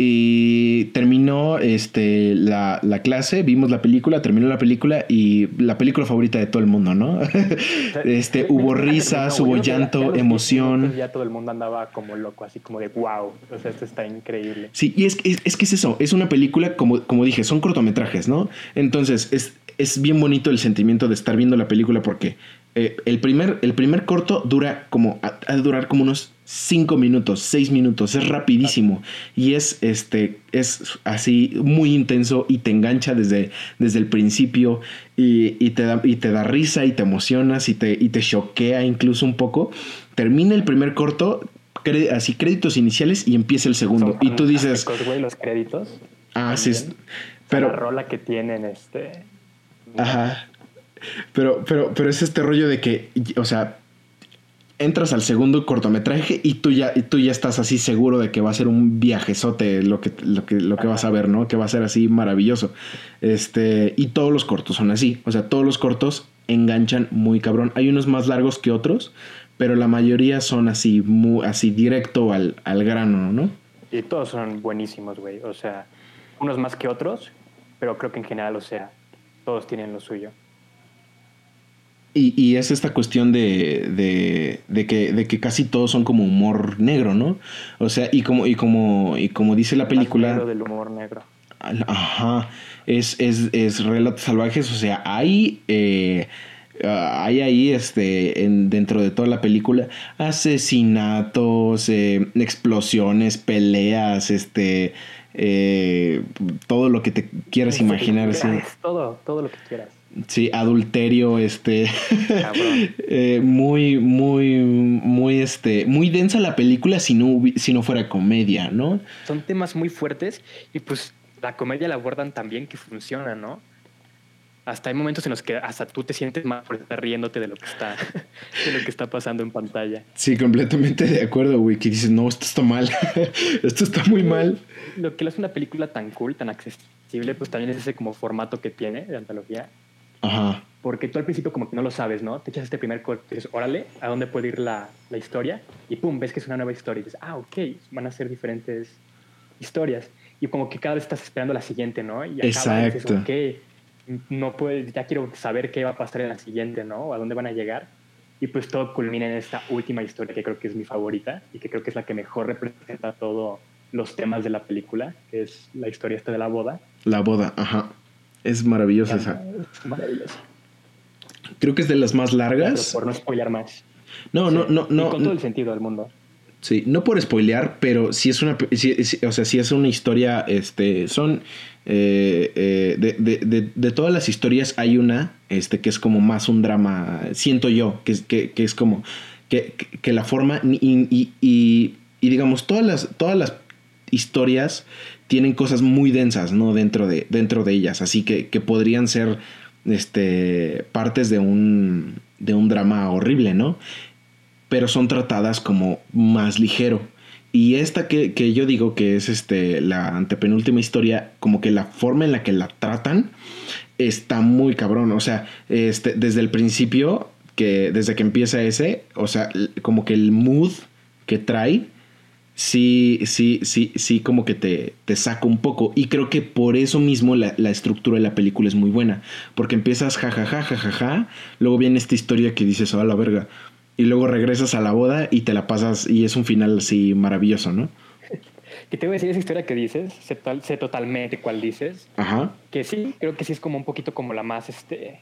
y terminó este, la, la, clase, vimos la película, terminó la película y la película favorita de todo el mundo, ¿no? (laughs) (laughs) este, hubo (laughs) risas, hubo llanto, emoción. Ya todo el mundo andaba como loco, así como de wow, o sea, esto está increíble. Sí, y es, es, es que es eso, es una película, como, como dije, son cortometrajes, ¿no? Entonces, es, es bien bonito el sentimiento de estar viendo la película porque eh, el, primer, el primer corto dura como, ha de durar como unos 5 minutos, 6 minutos, es rapidísimo y es, este, es así muy intenso y te engancha desde, desde el principio y, y, te da, y te da risa y te emocionas y te, y te choquea incluso un poco. Termina el primer corto, así créditos iniciales y empieza el segundo. y tú dices... los créditos. Ah, sí. Pero... La rola que tienen este Ajá. Pero, pero, pero es este rollo de que, o sea, entras al segundo cortometraje y tú ya, y tú ya estás así seguro de que va a ser un viajezote lo que, lo que, lo que vas a ver, ¿no? Que va a ser así maravilloso. Este, y todos los cortos son así. O sea, todos los cortos enganchan muy cabrón. Hay unos más largos que otros, pero la mayoría son así, muy, así directo al, al grano, ¿no? Y todos son buenísimos, güey. O sea, unos más que otros, pero creo que en general, o sea, todos tienen lo suyo. Y, es esta cuestión de, de, que, de que casi todos son como humor negro, ¿no? O sea, y como, y como, y como dice la película. Negro del humor negro. Ajá. Es, es, es relatos salvajes. O sea, hay. Eh, hay ahí este en, dentro de toda la película asesinatos eh, explosiones peleas este eh, todo lo que te quieras imaginar. Todo, todo lo que quieras. Sí, adulterio, este, (laughs) eh, muy, muy, muy, este, muy densa la película si no, si no fuera comedia, ¿no? Son temas muy fuertes y pues la comedia la abordan también que funciona, ¿no? Hasta hay momentos en los que hasta tú te sientes mal por estar riéndote de lo que está, (laughs) de lo que está pasando en pantalla. Sí, completamente de acuerdo, güey, que dices, no, esto está mal, (laughs) esto está muy mal. Lo que le hace una película tan cool, tan accesible, pues también es ese como formato que tiene de antología Ajá. Porque tú al principio como que no lo sabes, ¿no? Te echas este primer corte dices, órale, ¿a dónde puede ir la, la, historia? Y pum, ves que es una nueva historia y dices, ah, ok, van a ser diferentes historias. Y como que cada vez estás esperando la siguiente, ¿no? Y Exacto. Dices, ok, no puedes, ya quiero saber qué va a pasar en la siguiente, ¿no? O a dónde van a llegar. Y pues todo culmina en esta última historia que creo que es mi favorita y que creo que es la que mejor representa todos los temas de la película, que es la historia esta de la boda. La boda, ajá. Es maravillosa esa. maravillosa. Creo que es de las más largas. por no spoilear más. No, no, no, no. con todo el sentido del mundo. Sí, no por spoilear, pero si es una, o sea, si es una historia, este, son, eh, eh, de, de, de, todas las historias hay una, este, que es como más un drama, siento yo, que, que, que es como, que, que la forma y, y, y, digamos, todas las, todas las historias tienen cosas muy densas, ¿no? Dentro de, dentro de ellas, así que, que podrían ser este, partes de un, de un drama horrible, ¿no? Pero son tratadas como más ligero. Y esta que, que, yo digo que es este, la antepenúltima historia, como que la forma en la que la tratan está muy cabrón. O sea, este, desde el principio, que desde que empieza ese, o sea, como que el mood que trae, sí, sí, sí, sí, como que te, te saca un poco. Y creo que por eso mismo la, la estructura de la película es muy buena. Porque empiezas jajaja, jajaja, ja, luego viene esta historia que dices, oh, la verga y luego regresas a la boda y te la pasas y es un final así maravilloso, ¿no? Que te voy a decir esa historia que dices, sé, totalmente cuál dices. Ajá. Que sí, creo que sí es como un poquito como la más, este,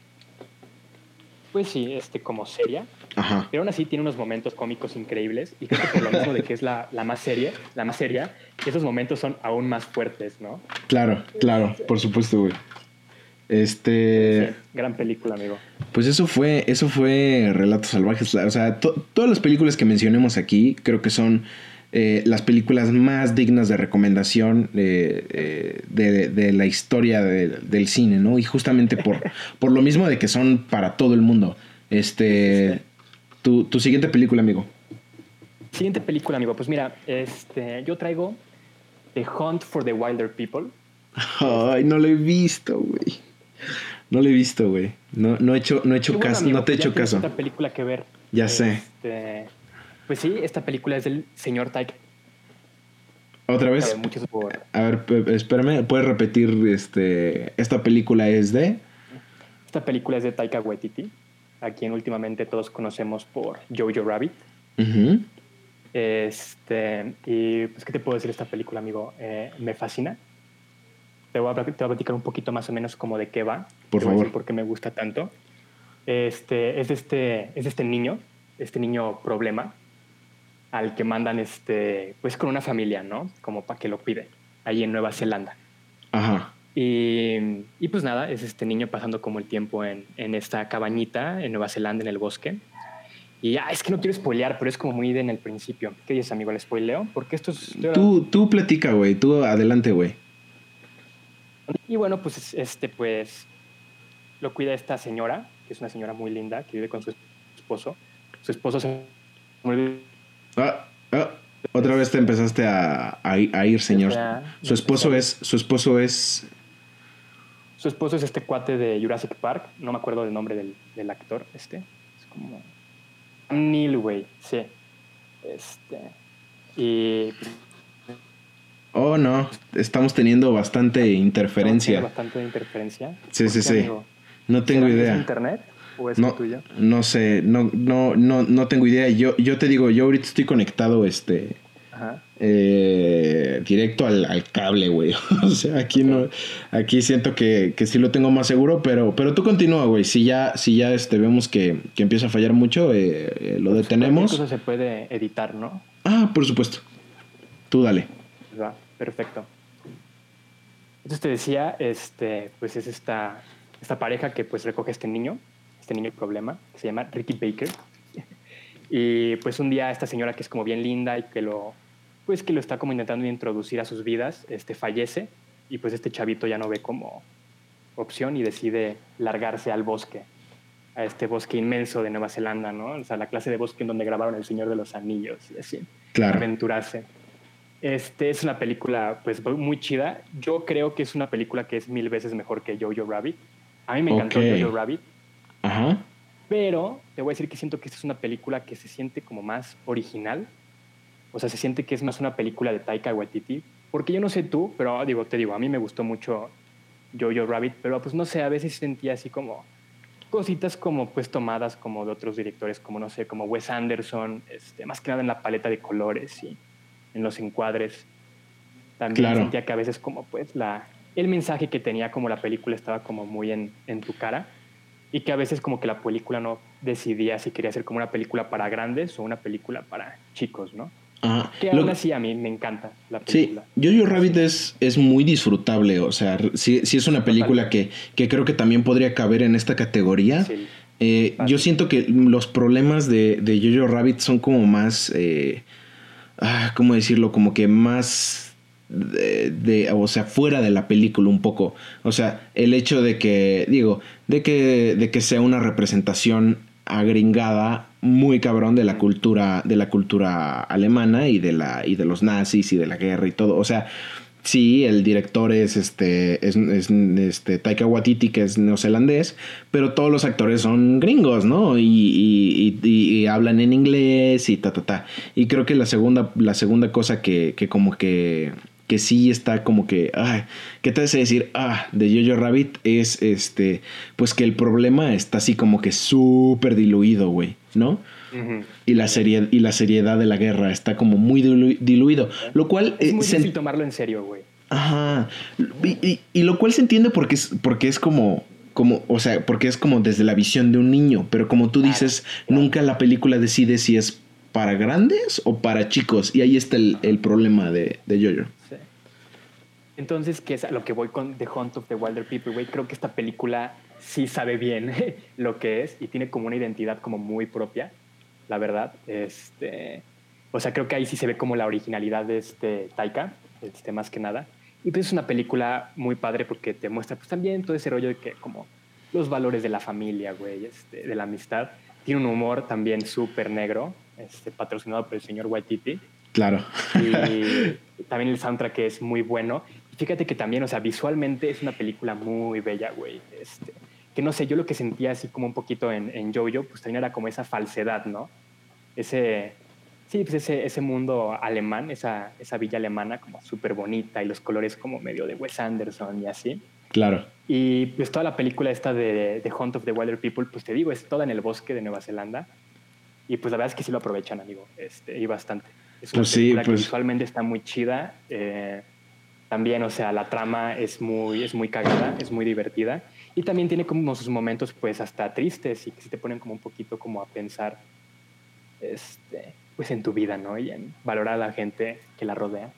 pues sí, este, como seria. Ajá. Pero aún así tiene unos momentos cómicos increíbles y creo que por lo mismo de que es la, la más seria, la más seria, esos momentos son aún más fuertes, ¿no? Claro, claro, por supuesto, güey. Este. gran película, amigo. Pues eso fue, eso fue Relatos Salvajes. O sea, todas las películas que mencionemos aquí creo que son eh, las películas más dignas de recomendación eh, de, la historia del cine, ¿no? Y justamente por, (laughs) por lo mismo de que son para todo el mundo. Este. Tu, tu siguiente película, amigo. Siguiente película, amigo. Pues mira, este, yo traigo The Hunt for the Wilder People. Ay, no lo he visto, güey. No lo he visto, güey. No, no he hecho, no he hecho caso, no te he hecho caso. Esta película que ver. Ya sé. Este, pues sí, esta película es del señor Taika. ¿Otra vez? A ver, espérame, ¿puedes repetir este esta película es de? Esta película es de Taika Waititi, a quien últimamente todos conocemos por Jojo Rabbit. Este, y pues, ¿qué te puedo decir de esta película, amigo? Eh, me fascina te voy, a, platicar un poquito más o menos como de qué va. Por favor. Por qué me gusta tanto. Este, es, este, es este niño, este niño problema, al que mandan este, pues con una familia, ¿no? Como para que lo pide, ahí en Nueva Zelanda. Ajá. Y, y, pues nada, es este niño pasando como el tiempo en, en, esta cabañita en Nueva Zelanda, en el bosque. Y ah, es que no quiero spoilear, pero es como muy de en el principio. ¿Qué dices, amigo? ¿Le spoileo? Porque esto es... Tú, tú platica, güey. Tú adelante, güey. Y bueno, pues este, pues lo cuida esta señora, que es una señora muy linda, que vive con su esposo. Su esposo se... Ah, ah, otra vez te empezaste a, a, ir, señor. Su esposo es, su esposo es... Su esposo es este cuate de Jurassic Park, no me acuerdo del nombre del, del actor, este. Es como... Neil, güey, sí. Este... Y Oh, no, estamos teniendo bastante interferencia. Bastante interferencia. Sí, sí, sí. No tengo idea. ¿Es internet o es no, tuyo? No sé, no, no, no, no tengo idea. Yo, yo te digo, yo ahorita estoy conectado, este, eh, directo al, cable, güey. (laughs) o sea, aquí no, aquí siento que, que, sí lo tengo más seguro, pero, pero tú continúa, güey. Si ya, si ya este, vemos que, que empieza a fallar mucho, eh, eh lo pues detenemos. Eso se puede editar, ¿no? Ah, por supuesto. Tú dale. Perfecto. Entonces te decía, este, pues es esta, esta pareja que pues recoge a este niño, este niño problema, que se llama Ricky Baker. (laughs) Y pues un día esta señora que es como bien linda y que lo, pues que lo está como intentando introducir a sus vidas, este, fallece y pues este chavito ya no ve como opción y decide largarse al bosque, a este bosque inmenso de Nueva Zelanda, ¿no? O sea, la clase de bosque en donde grabaron El Señor de los Anillos y así. Claro. Aventurarse. Este es una película pues muy chida. Yo creo que es una película que es mil veces mejor que Jojo Rabbit. A mí me encantó Jojo Rabbit. Ajá. Pero te voy a decir que siento que esta es una película que se siente como más original. O sea, se siente que es más una película de Taika Waititi. Porque yo no sé tú, pero digo, te digo, a mí me gustó mucho Jojo Rabbit, pero pues no sé, a veces sentía así como cositas como pues tomadas como de otros directores, como no sé, como Wes Anderson, este, más que nada en la paleta de colores y en los encuadres. También sentía que a veces como pues la, el mensaje que tenía como la película estaba como muy en, en tu cara y que a veces como que la película no decidía si quería ser como una película para grandes o una película para chicos, ¿no? Que aún así a mí me encanta la película. Sí, Jojo Rabbit es, es muy disfrutable, o sea, sí, sí es una película que, que, creo que también podría caber en esta categoría. Eh, yo siento que los problemas de, de Jojo Rabbit son como más, eh, ah, ¿cómo decirlo? Como que más de, o sea, fuera de la película un poco. O sea, el hecho de que, digo, de que, de que sea una representación agringada muy cabrón de la cultura, de la cultura alemana y de la, y de los nazis y de la guerra y todo. O sea, Sí, el director es este, es, este Taika Waititi, que es neozelandés, pero todos los actores son gringos, ¿no? Y, hablan en inglés y ta, ta, ta. Y creo que la segunda, la segunda cosa que, que como que, que sí está como que, ay, ¿qué te hace decir, ah, de Jojo Rabbit? Es este, pues que el problema está así como que súper diluido, güey, ¿no? Y, la y la seriedad de la guerra está como muy diluido. Lo cual. Es muy difícil tomarlo en serio, güey. Ajá. Y, lo cual se entiende porque es, porque es como. Como, o sea, porque es como desde la visión de un niño, pero como tú dices, nunca la película decide si es para grandes o para chicos, y ahí está el, problema de, de Jojo. Sí. Entonces, que es a lo que voy con The Hunt of the Wilder People, güey, creo que esta película sí sabe bien (laughs) lo que es y tiene como una identidad como muy propia la verdad. Este, o sea, creo que ahí sí se ve como la originalidad de este Taika, este, más que nada. Y pues es una película muy padre porque te muestra pues también todo ese rollo de que como los valores de la familia, güey, este, de la amistad. Tiene un humor también súper negro, este, patrocinado por el señor Waititi. Claro. Y (laughs) también el soundtrack es muy bueno. fíjate que también, o sea, visualmente es una película muy bella, güey. Este, que no sé, yo lo que sentía así como un poquito en, en Jojo, pues también era como esa falsedad, ¿no? Ese, sí, pues ese, ese mundo alemán, esa, esa villa alemana como súper bonita y los colores como medio de Wes Anderson y así. Claro. Y pues toda la película esta de The Hunt of the Wilder People, pues te digo, es toda en el bosque de Nueva Zelanda. Y pues la verdad es que sí lo aprovechan, amigo, este, y bastante. Es una pues película que pues visualmente está muy chida. Eh, también, o sea, la trama es muy, es muy cagada, es muy divertida. Y también tiene como sus momentos pues hasta tristes y que se te ponen como un poquito como a pensar este, pues en tu vida, ¿no? Y en valorar a la gente que la rodea.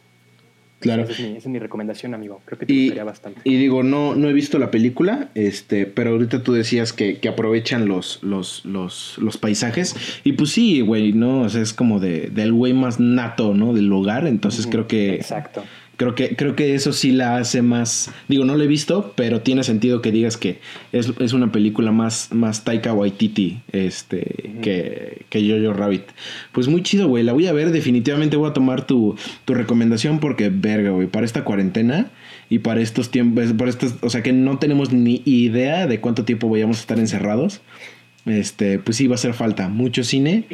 Claro. Esa es, mi, recomendación, amigo. Creo que te gustaría bastante. Y digo, no, no he visto la película, este, pero ahorita tú decías que, que aprovechan los, los, los, los, paisajes. Y pues sí, güey, ¿no? O sea, es como de, del güey más nato, ¿no? Del lugar. Entonces creo que. Exacto. Creo que, creo que eso sí la hace más. Digo, no la he visto, pero tiene sentido que digas que es, es una película más, más Taika Waititi este, que, que Jojo Rabbit. Pues muy chido, güey. La voy a ver. Definitivamente voy a tomar tu, tu recomendación porque, verga, güey, para esta cuarentena y para estos tiempos. Para estos, o sea, que no tenemos ni idea de cuánto tiempo vayamos a estar encerrados. Este, pues sí, va a hacer falta mucho cine.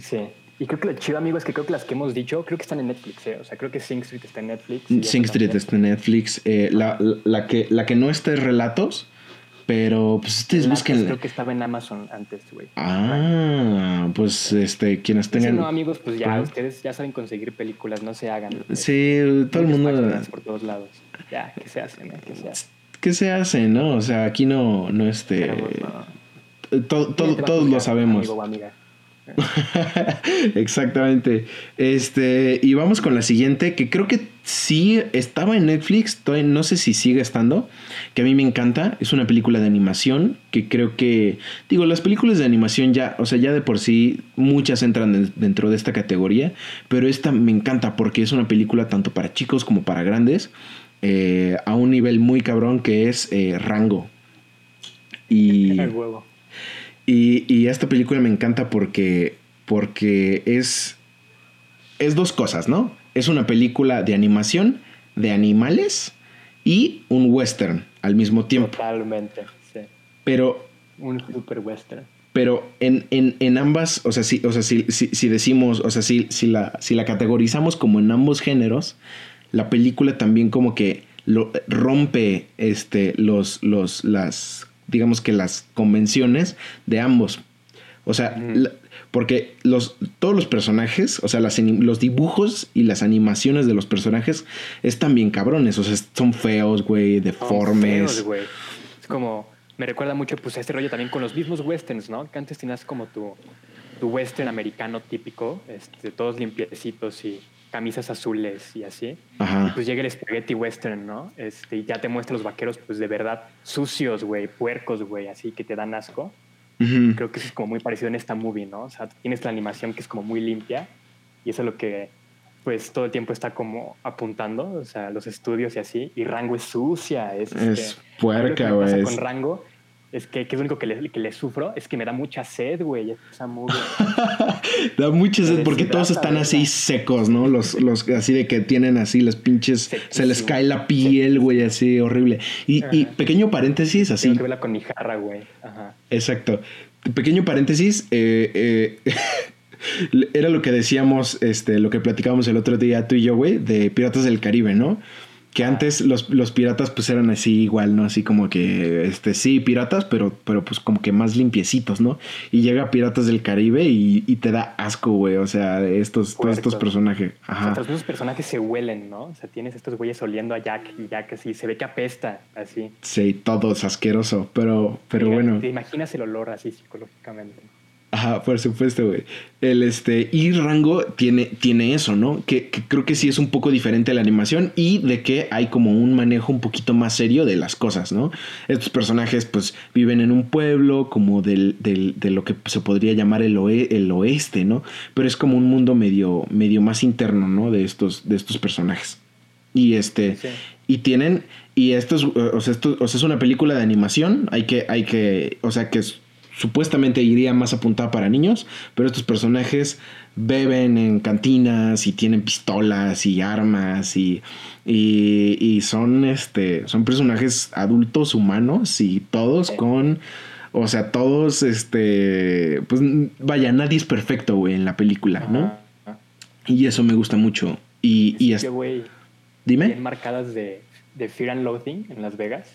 Sí. Y creo que lo chido, amigo, es que creo que las que hemos dicho, creo que están en Netflix, ¿eh? O sea, creo que Sing Street está en Netflix. Sing Street está en Netflix. Eh, la, la, que, la que no está es Relatos, pero pues ustedes busquen... Creo que estaba en Amazon antes, güey. Ah, pues este, quienes tengan... Sí, no, amigos, pues ya, ustedes ya saben conseguir películas, no se hagan. Sí, todo el mundo... Por todos lados. Ya, ¿qué se hace, no? ¿Qué se hace? ¿Qué se hace, no? O sea, aquí no, no este... Todo, todo, todos lo sabemos. Amigo o amiga. (laughs) Exactamente. Este, y vamos con la siguiente, que creo que sí estaba en Netflix, no sé si sigue estando, que a mí me encanta. Es una película de animación que creo que, digo, las películas de animación ya, o sea, ya de por sí muchas entran dentro de esta categoría, pero esta me encanta porque es una película tanto para chicos como para grandes, eh, a un nivel muy cabrón que es eh, Rango. Y... Y, esta película me encanta porque, porque es, es dos cosas, ¿no? Es una película de animación, de animales y un western al mismo tiempo. Totalmente, sí. Pero... Un super western. Pero en, en, ambas, o sea, si, o sea, si, si, decimos, o sea, si, si, la, si la categorizamos como en ambos géneros, la película también como que lo, rompe este, los, los, las digamos que las convenciones de ambos. O sea, porque los, todos los personajes, o sea, los dibujos y las animaciones de los personajes están bien cabrones. O sea, son feos, güey, deformes. Feos, güey. Es como, me recuerda mucho, pues, a este rollo también con los mismos westerns, ¿no? Que antes tenías como tu, tu western americano típico, este, todos limpiecitos y camisas azules y así. Y pues llega el spaghetti western, ¿no? Este, y ya te muestra los vaqueros, pues de verdad, sucios, güey, puercos, güey, así que te dan asco. Creo que eso es como muy parecido en esta movie, ¿no? O sea, tienes la animación que es como muy limpia y eso es lo que pues todo el tiempo está como apuntando, o sea, los estudios y así, y Rango es sucia, es, es puerca, güey. Con Rango es que, que, es lo único que le, que le, sufro, es que me da mucha sed, güey, esa (laughs) da mucha sed porque todos están así secos, ¿no? Los, los así de que tienen así las pinches, se les cae la piel, güey, así horrible. Y, y, pequeño paréntesis, así. Tengo que verla con mi jarra, güey. Ajá. Exacto. Pequeño paréntesis, eh, eh, (laughs) era lo que decíamos, este, lo que platicábamos el otro día tú y yo, güey, de Piratas del Caribe, ¿no? Que antes los, los, piratas pues eran así igual, ¿no? Así como que, este, sí, piratas, pero, pero pues como que más limpiecitos, ¿no? Y llega Piratas del Caribe y, y te da asco, güey. O sea, estos, todos estos personajes. Ajá. O sea, personajes se huelen, ¿no? O sea, tienes estos güeyes oliendo a Jack y Jack así, se ve que apesta, así. Sí, todo es asqueroso, pero, pero bueno. Te imaginas el olor así psicológicamente. Ajá, por supuesto, güey. El este, y Rango tiene, tiene eso, ¿no? Que, creo que sí es un poco diferente a la animación y de que hay como un manejo un poquito más serio de las cosas, ¿no? Estos personajes, pues, viven en un pueblo como del, del, de lo que se podría llamar el, el oeste, ¿no? Pero es como un mundo medio, medio más interno, ¿no? De estos, de estos personajes. Y este, y tienen, y esto es, o sea, esto, o sea, es una película de animación, hay que, hay que, o sea, que es supuestamente iría más apuntada para niños, pero estos personajes beben en cantinas y tienen pistolas y armas y, y, son, este, son personajes adultos humanos y todos con... O sea, todos, este, pues vaya, nadie es perfecto, güey, en la película, ¿no? Y eso me gusta mucho. Y, y es, güey, dime. Bien marcadas de, de Fear and Loathing en Las Vegas,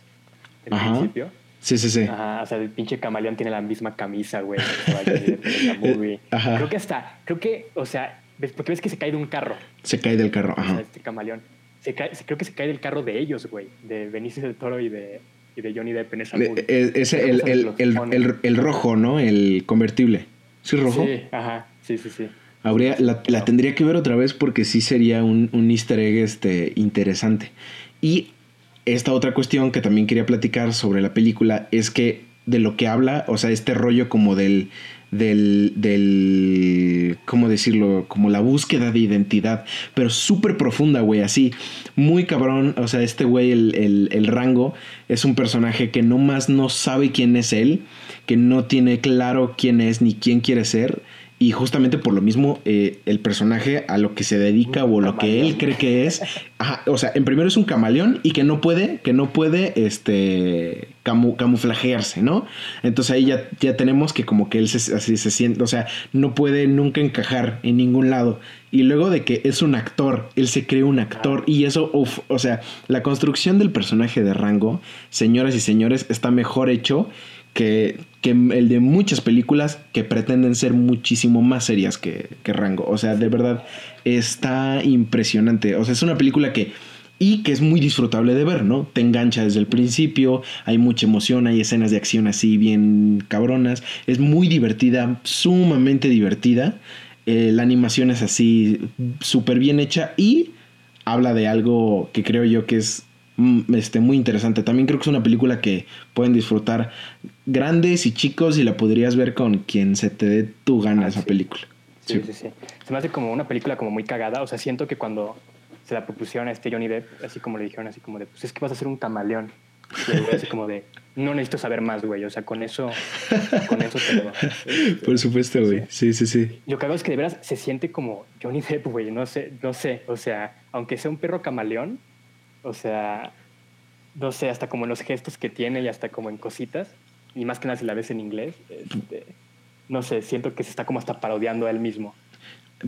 al principio Sí, sí, sí. Ajá, o sea, el pinche camaleón tiene la misma camisa, güey. (laughs) Ajá. Creo que hasta, creo que, o sea, porque ves que se cae de un carro. Se cae del carro, ajá. O sea, este camaleón. Se cae, creo que se cae del carro de ellos, güey. De Benicio del Toro y de, y de Johnny Depp en esa movie. Eh, ese, el, el, el, el, rojo, ¿no? El convertible. ¿Sí, rojo? Sí, ajá. Sí, sí, sí. Habría, la, la, tendría que ver otra vez porque sí sería un, un easter egg este, interesante. Y esta otra cuestión que también quería platicar sobre la película es que de lo que habla, o sea, este rollo como del, del, del, ¿cómo decirlo? Como la búsqueda de identidad, pero súper profunda, güey, así, muy cabrón, o sea, este güey, el, el, el, rango, es un personaje que no más no sabe quién es él, que no tiene claro quién es ni quién quiere ser, y justamente por lo mismo, eh, el personaje a lo que se dedica o lo que él cree que es, o sea, en primero es un camaleón y que no puede, que no puede, este, camuflajearse, ¿no? Entonces ahí ya, ya tenemos que como que él se, así se siente, o sea, no puede nunca encajar en ningún lado. Y luego de que es un actor, él se cree un actor y eso, o sea, la construcción del personaje de Rango, señoras y señores, está mejor hecho que, que, el de muchas películas que pretenden ser muchísimo más serias que, que, Rango. O sea, de verdad está impresionante. O sea, es una película que... Y que es muy disfrutable de ver, ¿no? Te engancha desde el principio, hay mucha emoción, hay escenas de acción así bien cabronas. Es muy divertida, sumamente divertida. Eh, la animación es así súper bien hecha y habla de algo que creo yo que es este, muy interesante. También creo que es una película que pueden disfrutar grandes y chicos y la podrías ver con quien se te dé tu gana ah, esa película. Sí, sí, sí, Se me hace como una película como muy cagada. O sea, siento que cuando se la propusieron a este Johnny Depp, así como le dijeron, así como de, pues es que vas a ser un camaleón. Y así como de, no necesito saber más, güey. O sea, con eso, con eso te lo... (laughs) Por supuesto, güey. Sí, sí, sí. Lo que hago es que de veras se siente como Johnny Depp, güey. No sé, no sé. O sea, aunque sea un perro camaleón, o sea, no sé, hasta como en los gestos que tiene y hasta como en cositas, y más que nada si la ves en inglés, este, no sé, siento que se está como hasta parodiando a él mismo.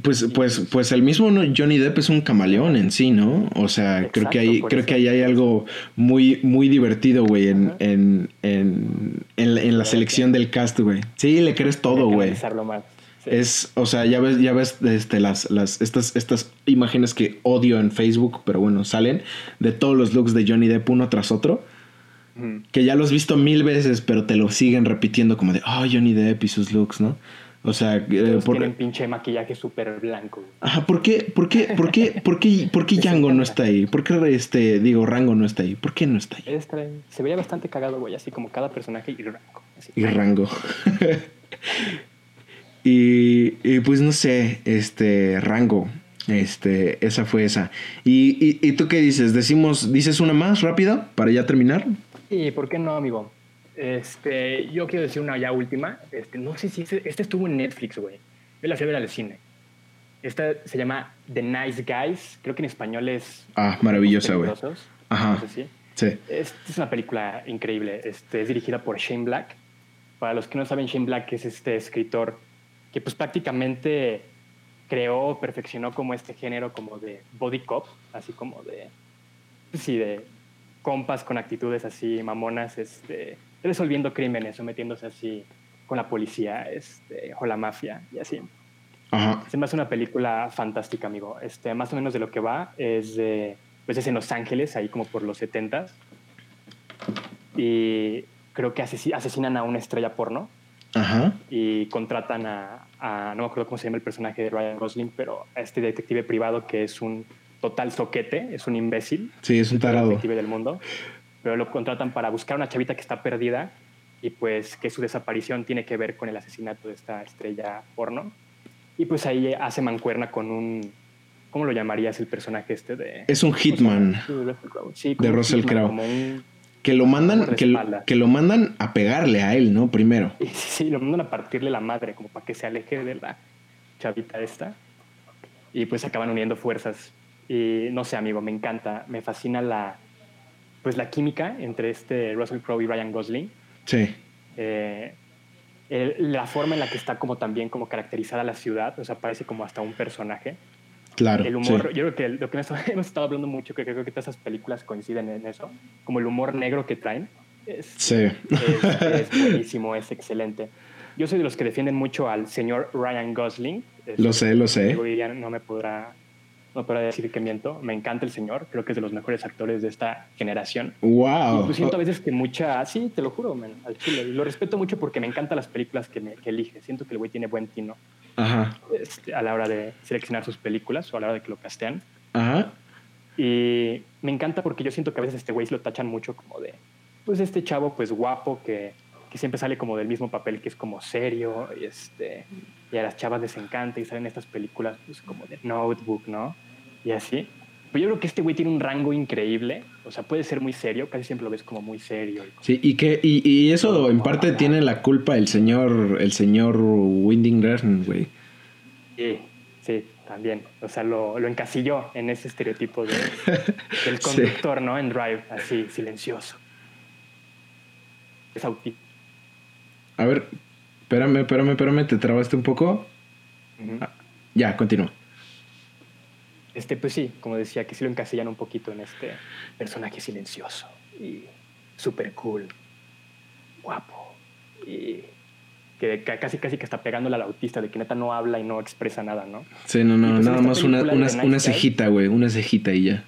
Pues, pues, pues el mismo Johnny Depp es un camaleón en sí, ¿no? O sea, creo que hay, creo que ahí hay algo muy, muy divertido, güey, en, en, en, en, la selección del cast, güey. Sí, le crees todo, güey. Es, o sea, ya ves, ya ves este, las, las, estas, estas imágenes que odio en Facebook, pero bueno, salen de todos los looks de Johnny Depp uno tras otro. Que ya los has visto mil veces, pero te lo siguen repitiendo como de, oh, Johnny Depp y sus looks, ¿no? O sea, eh, por... tienen pinche maquillaje súper blanco. Ajá, ¿por qué, por qué, por qué, por qué, por qué (laughs) Django no está ahí? ¿Por qué, este, digo, Rango no está ahí? ¿Por qué no está ahí? se veía bastante cagado, güey, así como cada personaje y Rango. Y Rango. (laughs) y, y, pues no sé, este, Rango. Este, esa fue esa. ¿Y, y, y tú qué dices? ¿Decimos, dices una más rápida para ya terminar? Sí, ¿por qué no, amigo? Este, yo quiero decir una ya última. Este, no sé si este, este estuvo en Netflix, güey. Yo la fui a ver al cine. Esta se llama The Nice Guys. Creo que en español es. Ah, maravillosa, güey. Ajá. sí. sí. Es, es una película increíble. Este, es dirigida por Shane Black. Para los que no saben, Shane Black es este escritor que, pues, prácticamente creó, perfeccionó como este género como de body cop, así como de. Sí, de compas con actitudes así mamonas, este, resolviendo crímenes, sometiéndose así con la policía este, o la mafia y así. Ajá. Se me hace una película fantástica, amigo. Este, más o menos de lo que va es, pues es en Los Ángeles, ahí como por los 70 Y creo que asesinan a una estrella porno. Ajá. Y contratan a, no me acuerdo cómo se llama el personaje de Ryan Gosling, pero a este detective privado que es un total soquete, es un imbécil. Sí, es un tarado. del mundo. Pero lo contratan para buscar a una chavita que está perdida y pues que su desaparición tiene que ver con el asesinato de esta estrella porno. Y pues ahí hace mancuerna con un... ¿Cómo lo llamarías el personaje este de...? Es un hitman. Sí, de Russell Crowe. Que lo mandan, que que lo mandan a pegarle a él, ¿no? Primero. (laughs) Sí, sí, lo mandan a partirle la madre, como para que se aleje de la chavita esta. Y pues acaban uniendo fuerzas y no sé, amigo, me encanta, me fascina la, pues la química entre este Russell Crowe y Ryan Gosling. Sí. Eh, la forma en la que está como también como caracterizada la ciudad, o sea, parece como hasta un personaje. Claro. El humor, yo creo que lo que (laughs) hemos estado hablando mucho, que creo que todas esas películas coinciden en eso, como el humor negro que traen. Es, sí. es, (laughs) buenísimo, es excelente. Yo soy de los que defienden mucho al señor Ryan Gosling. Lo sé, lo sé. No me podrá no para decir que miento, me encanta el señor, creo que es de los mejores actores de esta generación. ¡Wow! Y pues siento a veces que mucha, sí, te lo juro, al chile, lo respeto mucho porque me encantan las películas que, que elige, siento que el güey tiene buen tino Ajá. Este, a la hora de seleccionar sus películas o a la hora de que lo castean. Ajá. Y me encanta porque yo siento que a veces este güey lo tachan mucho como de, pues este chavo pues guapo que, que siempre sale como del mismo papel que es como serio y este y a las chavas les encanta y salen estas películas pues como de Notebook, ¿no? y así. Pero yo creo que este güey tiene un rango increíble. O sea, puede ser muy serio, casi siempre lo ves como muy serio. Sí, y que y, y eso en parte tiene la culpa el señor el señor Winding Refn, güey. Sí, sí, también. O sea, lo, lo encasilló en ese estereotipo de, (laughs) del conductor, ¿no? En Drive, así, silencioso. Es autista. A ver, espérame, espérame, espérame, te trabaste un poco. Ah, ya, continúa. Este, pues sí, como decía, que sí lo encasillan un poquito en este personaje silencioso y súper cool, guapo y que casi casi que está pegándole al autista de que neta no habla y no expresa nada, ¿no? Sí, no, no, pues nada más una, una, cejita, güey, una cejita y ya.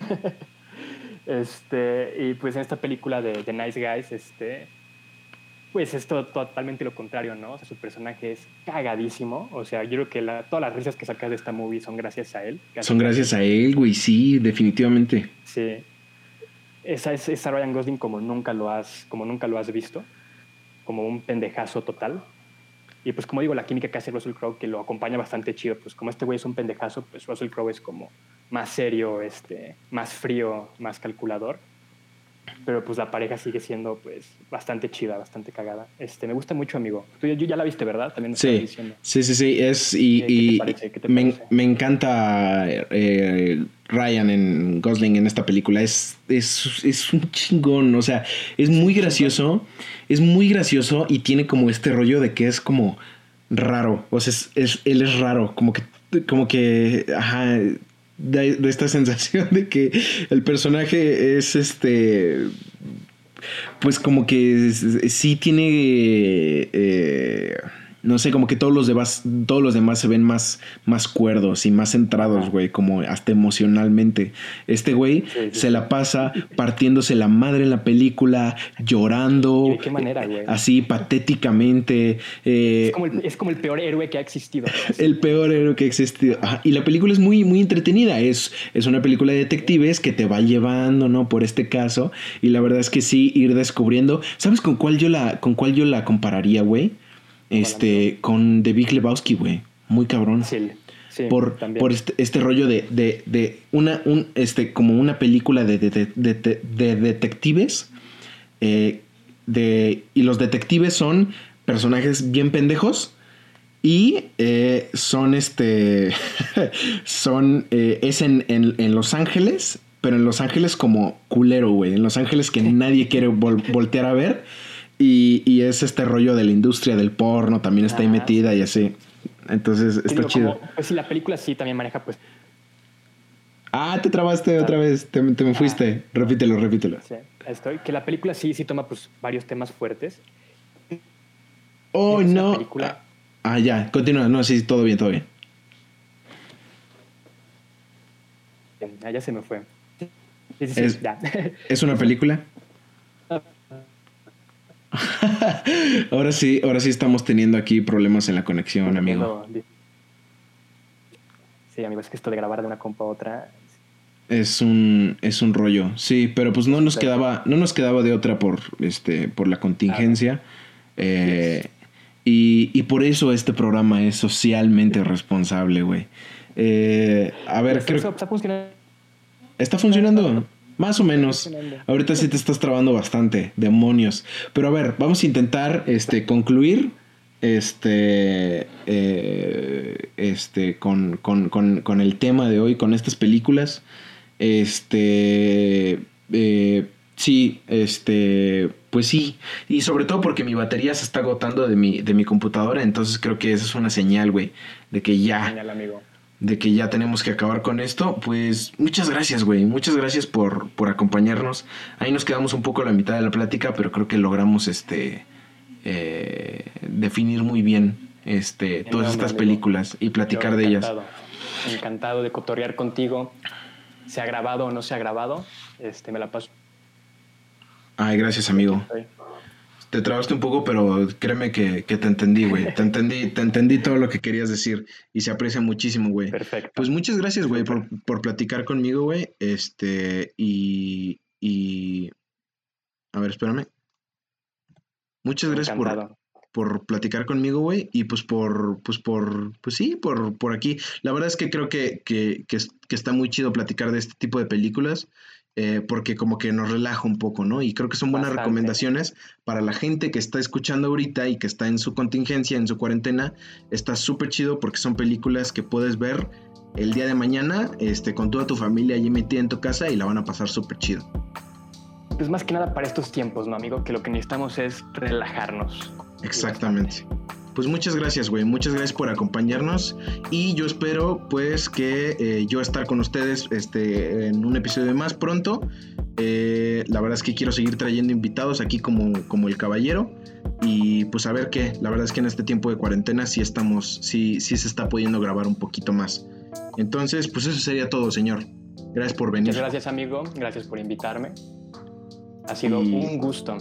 (laughs) este, y pues en esta película de The Nice Guys, este, pues es totalmente lo contrario, ¿no? O sea, su personaje es cagadísimo. O sea, yo creo que todas las risas que sacas de esta movie son gracias a él. Son gracias a él, güey, sí, definitivamente. Sí. Esa es esa Ryan Gosling como nunca lo has, como nunca lo has visto. Como un pendejazo total. Y pues como digo, la química que hace Russell Crowe, que lo acompaña bastante chido. Pues como este güey es un pendejazo, pues Russell Crowe es como más serio, este, más frío, más calculador pero pues la pareja sigue siendo pues bastante chida, bastante cagada. Este, me gusta mucho, amigo. Tú ya la viste, ¿verdad? También sí, sí, sí, sí, es y, y me, me, encanta eh, Ryan en Gosling en esta película. Es, es, es, un chingón, o sea, es muy gracioso, es muy gracioso y tiene como este rollo de que es como raro, o sea, es, es él es raro, como que como que, ajá, de, esta (laughs) sensación de que el personaje es este pues como que sí tiene eh, no sé, como que todos los demás, todos los demás se ven más, más cuerdos y más centrados, güey, como hasta emocionalmente. Este güey se la pasa partiéndose la madre en la película, llorando. ¿De qué manera, güey? Así, patéticamente. Eh, es, como el, es, como el, peor héroe que ha existido. (laughs) el peor héroe que ha existido. y la película es muy, muy entretenida. Es, es una película de detectives que te va llevando, ¿no? Por este caso. Y la verdad es que sí, ir descubriendo. ¿Sabes con cuál yo la, con cuál yo la compararía, güey? Este, con The Big Lebowski, güey. Muy cabrón. Sí. Sí, por, por este, este, rollo de, de, de, una, un, este, como una película de, de, de detectives. Eh, de, y los detectives son personajes bien pendejos. Y eh, son este. (laughs) son. Eh, es en, en, en, Los Ángeles. Pero en Los Ángeles como culero, güey. En Los Ángeles que nadie quiere voltear a ver. Y, es este rollo de la industria del porno, también está ahí ah, metida y así. Entonces está chido. pues sí, la película sí también maneja, pues. Ah, te trabaste otra vez, te, me ah. fuiste. repítelo, repítelo. Sí, estoy. Que la película sí, sí toma pues varios temas fuertes. Oh, no. Película... Ah, ya, continúa. No, sí, todo bien, todo bien. Ah, ya se me fue. es, (laughs) ¿Es una película? (laughs) ahora sí, ahora sí estamos teniendo aquí problemas en la conexión, amigo. Sí, amigo, es que esto de grabar de una compa a otra. Es un, es un rollo, sí, pero pues no nos quedaba, no nos quedaba de otra por, este, por la contingencia. Eh, y, por eso este programa es socialmente responsable, güey. Eh, a ver, creo... Está funcionando. Está funcionando. Más o menos. Ahorita sí te estás trabando bastante, demonios. Pero a ver, vamos a intentar este, concluir este, eh, este, con, con, con, con, el tema de hoy, con estas películas. Este, eh, sí, este, pues sí. Y sobre todo porque mi batería se está agotando de mi, de mi computadora, entonces creo que esa es una señal, güey, de que ya... Señal, amigo de que ya tenemos que acabar con esto, pues muchas gracias, güey. Muchas gracias por, por acompañarnos. Ahí nos quedamos un poco a la mitad de la plática, pero creo que logramos este eh, definir muy bien este, todas estas películas y platicar de ellas. Encantado de cotorrear contigo. Se ha grabado o no se ha grabado, este, me la paso. Ay, gracias, amigo te trabaste un poco, pero créeme que, te entendí, güey. Te entendí, te entendí todo lo que querías decir y se aprecia muchísimo, güey. Perfecto. Pues muchas gracias, güey, por, por, platicar conmigo, güey. Este, y, y... A ver, espérame. Muchas gracias por, por platicar conmigo, güey, y pues por, pues por, pues sí, por, por aquí. La verdad es que creo que, que, que, que está muy chido platicar de este tipo de películas eh, porque como que nos relaja un poco, ¿no? Y creo que son buenas recomendaciones para la gente que está escuchando ahorita y que está en su contingencia, en su cuarentena. Está súper chido porque son películas que puedes ver el día de mañana este, con toda tu familia allí metida en tu casa y la van a pasar súper chido. Pues más que nada para estos tiempos, ¿no, amigo? Que lo que necesitamos es relajarnos. Exactamente. Pues muchas gracias, güey. Muchas gracias por acompañarnos. Y yo espero, pues, que eh, yo estar con ustedes este, en un episodio más pronto. Eh, la verdad es que quiero seguir trayendo invitados aquí como, como el caballero. Y pues a ver qué. La verdad es que en este tiempo de cuarentena sí estamos, sí, sí se está pudiendo grabar un poquito más. Entonces, pues eso sería todo, señor. Gracias por venir. Muchas gracias, amigo. Gracias por invitarme. Ha sido un gusto.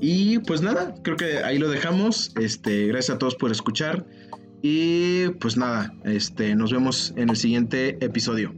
Y pues nada, creo que ahí lo dejamos. Este, gracias a todos por escuchar. Y pues nada, este, nos vemos en el siguiente episodio.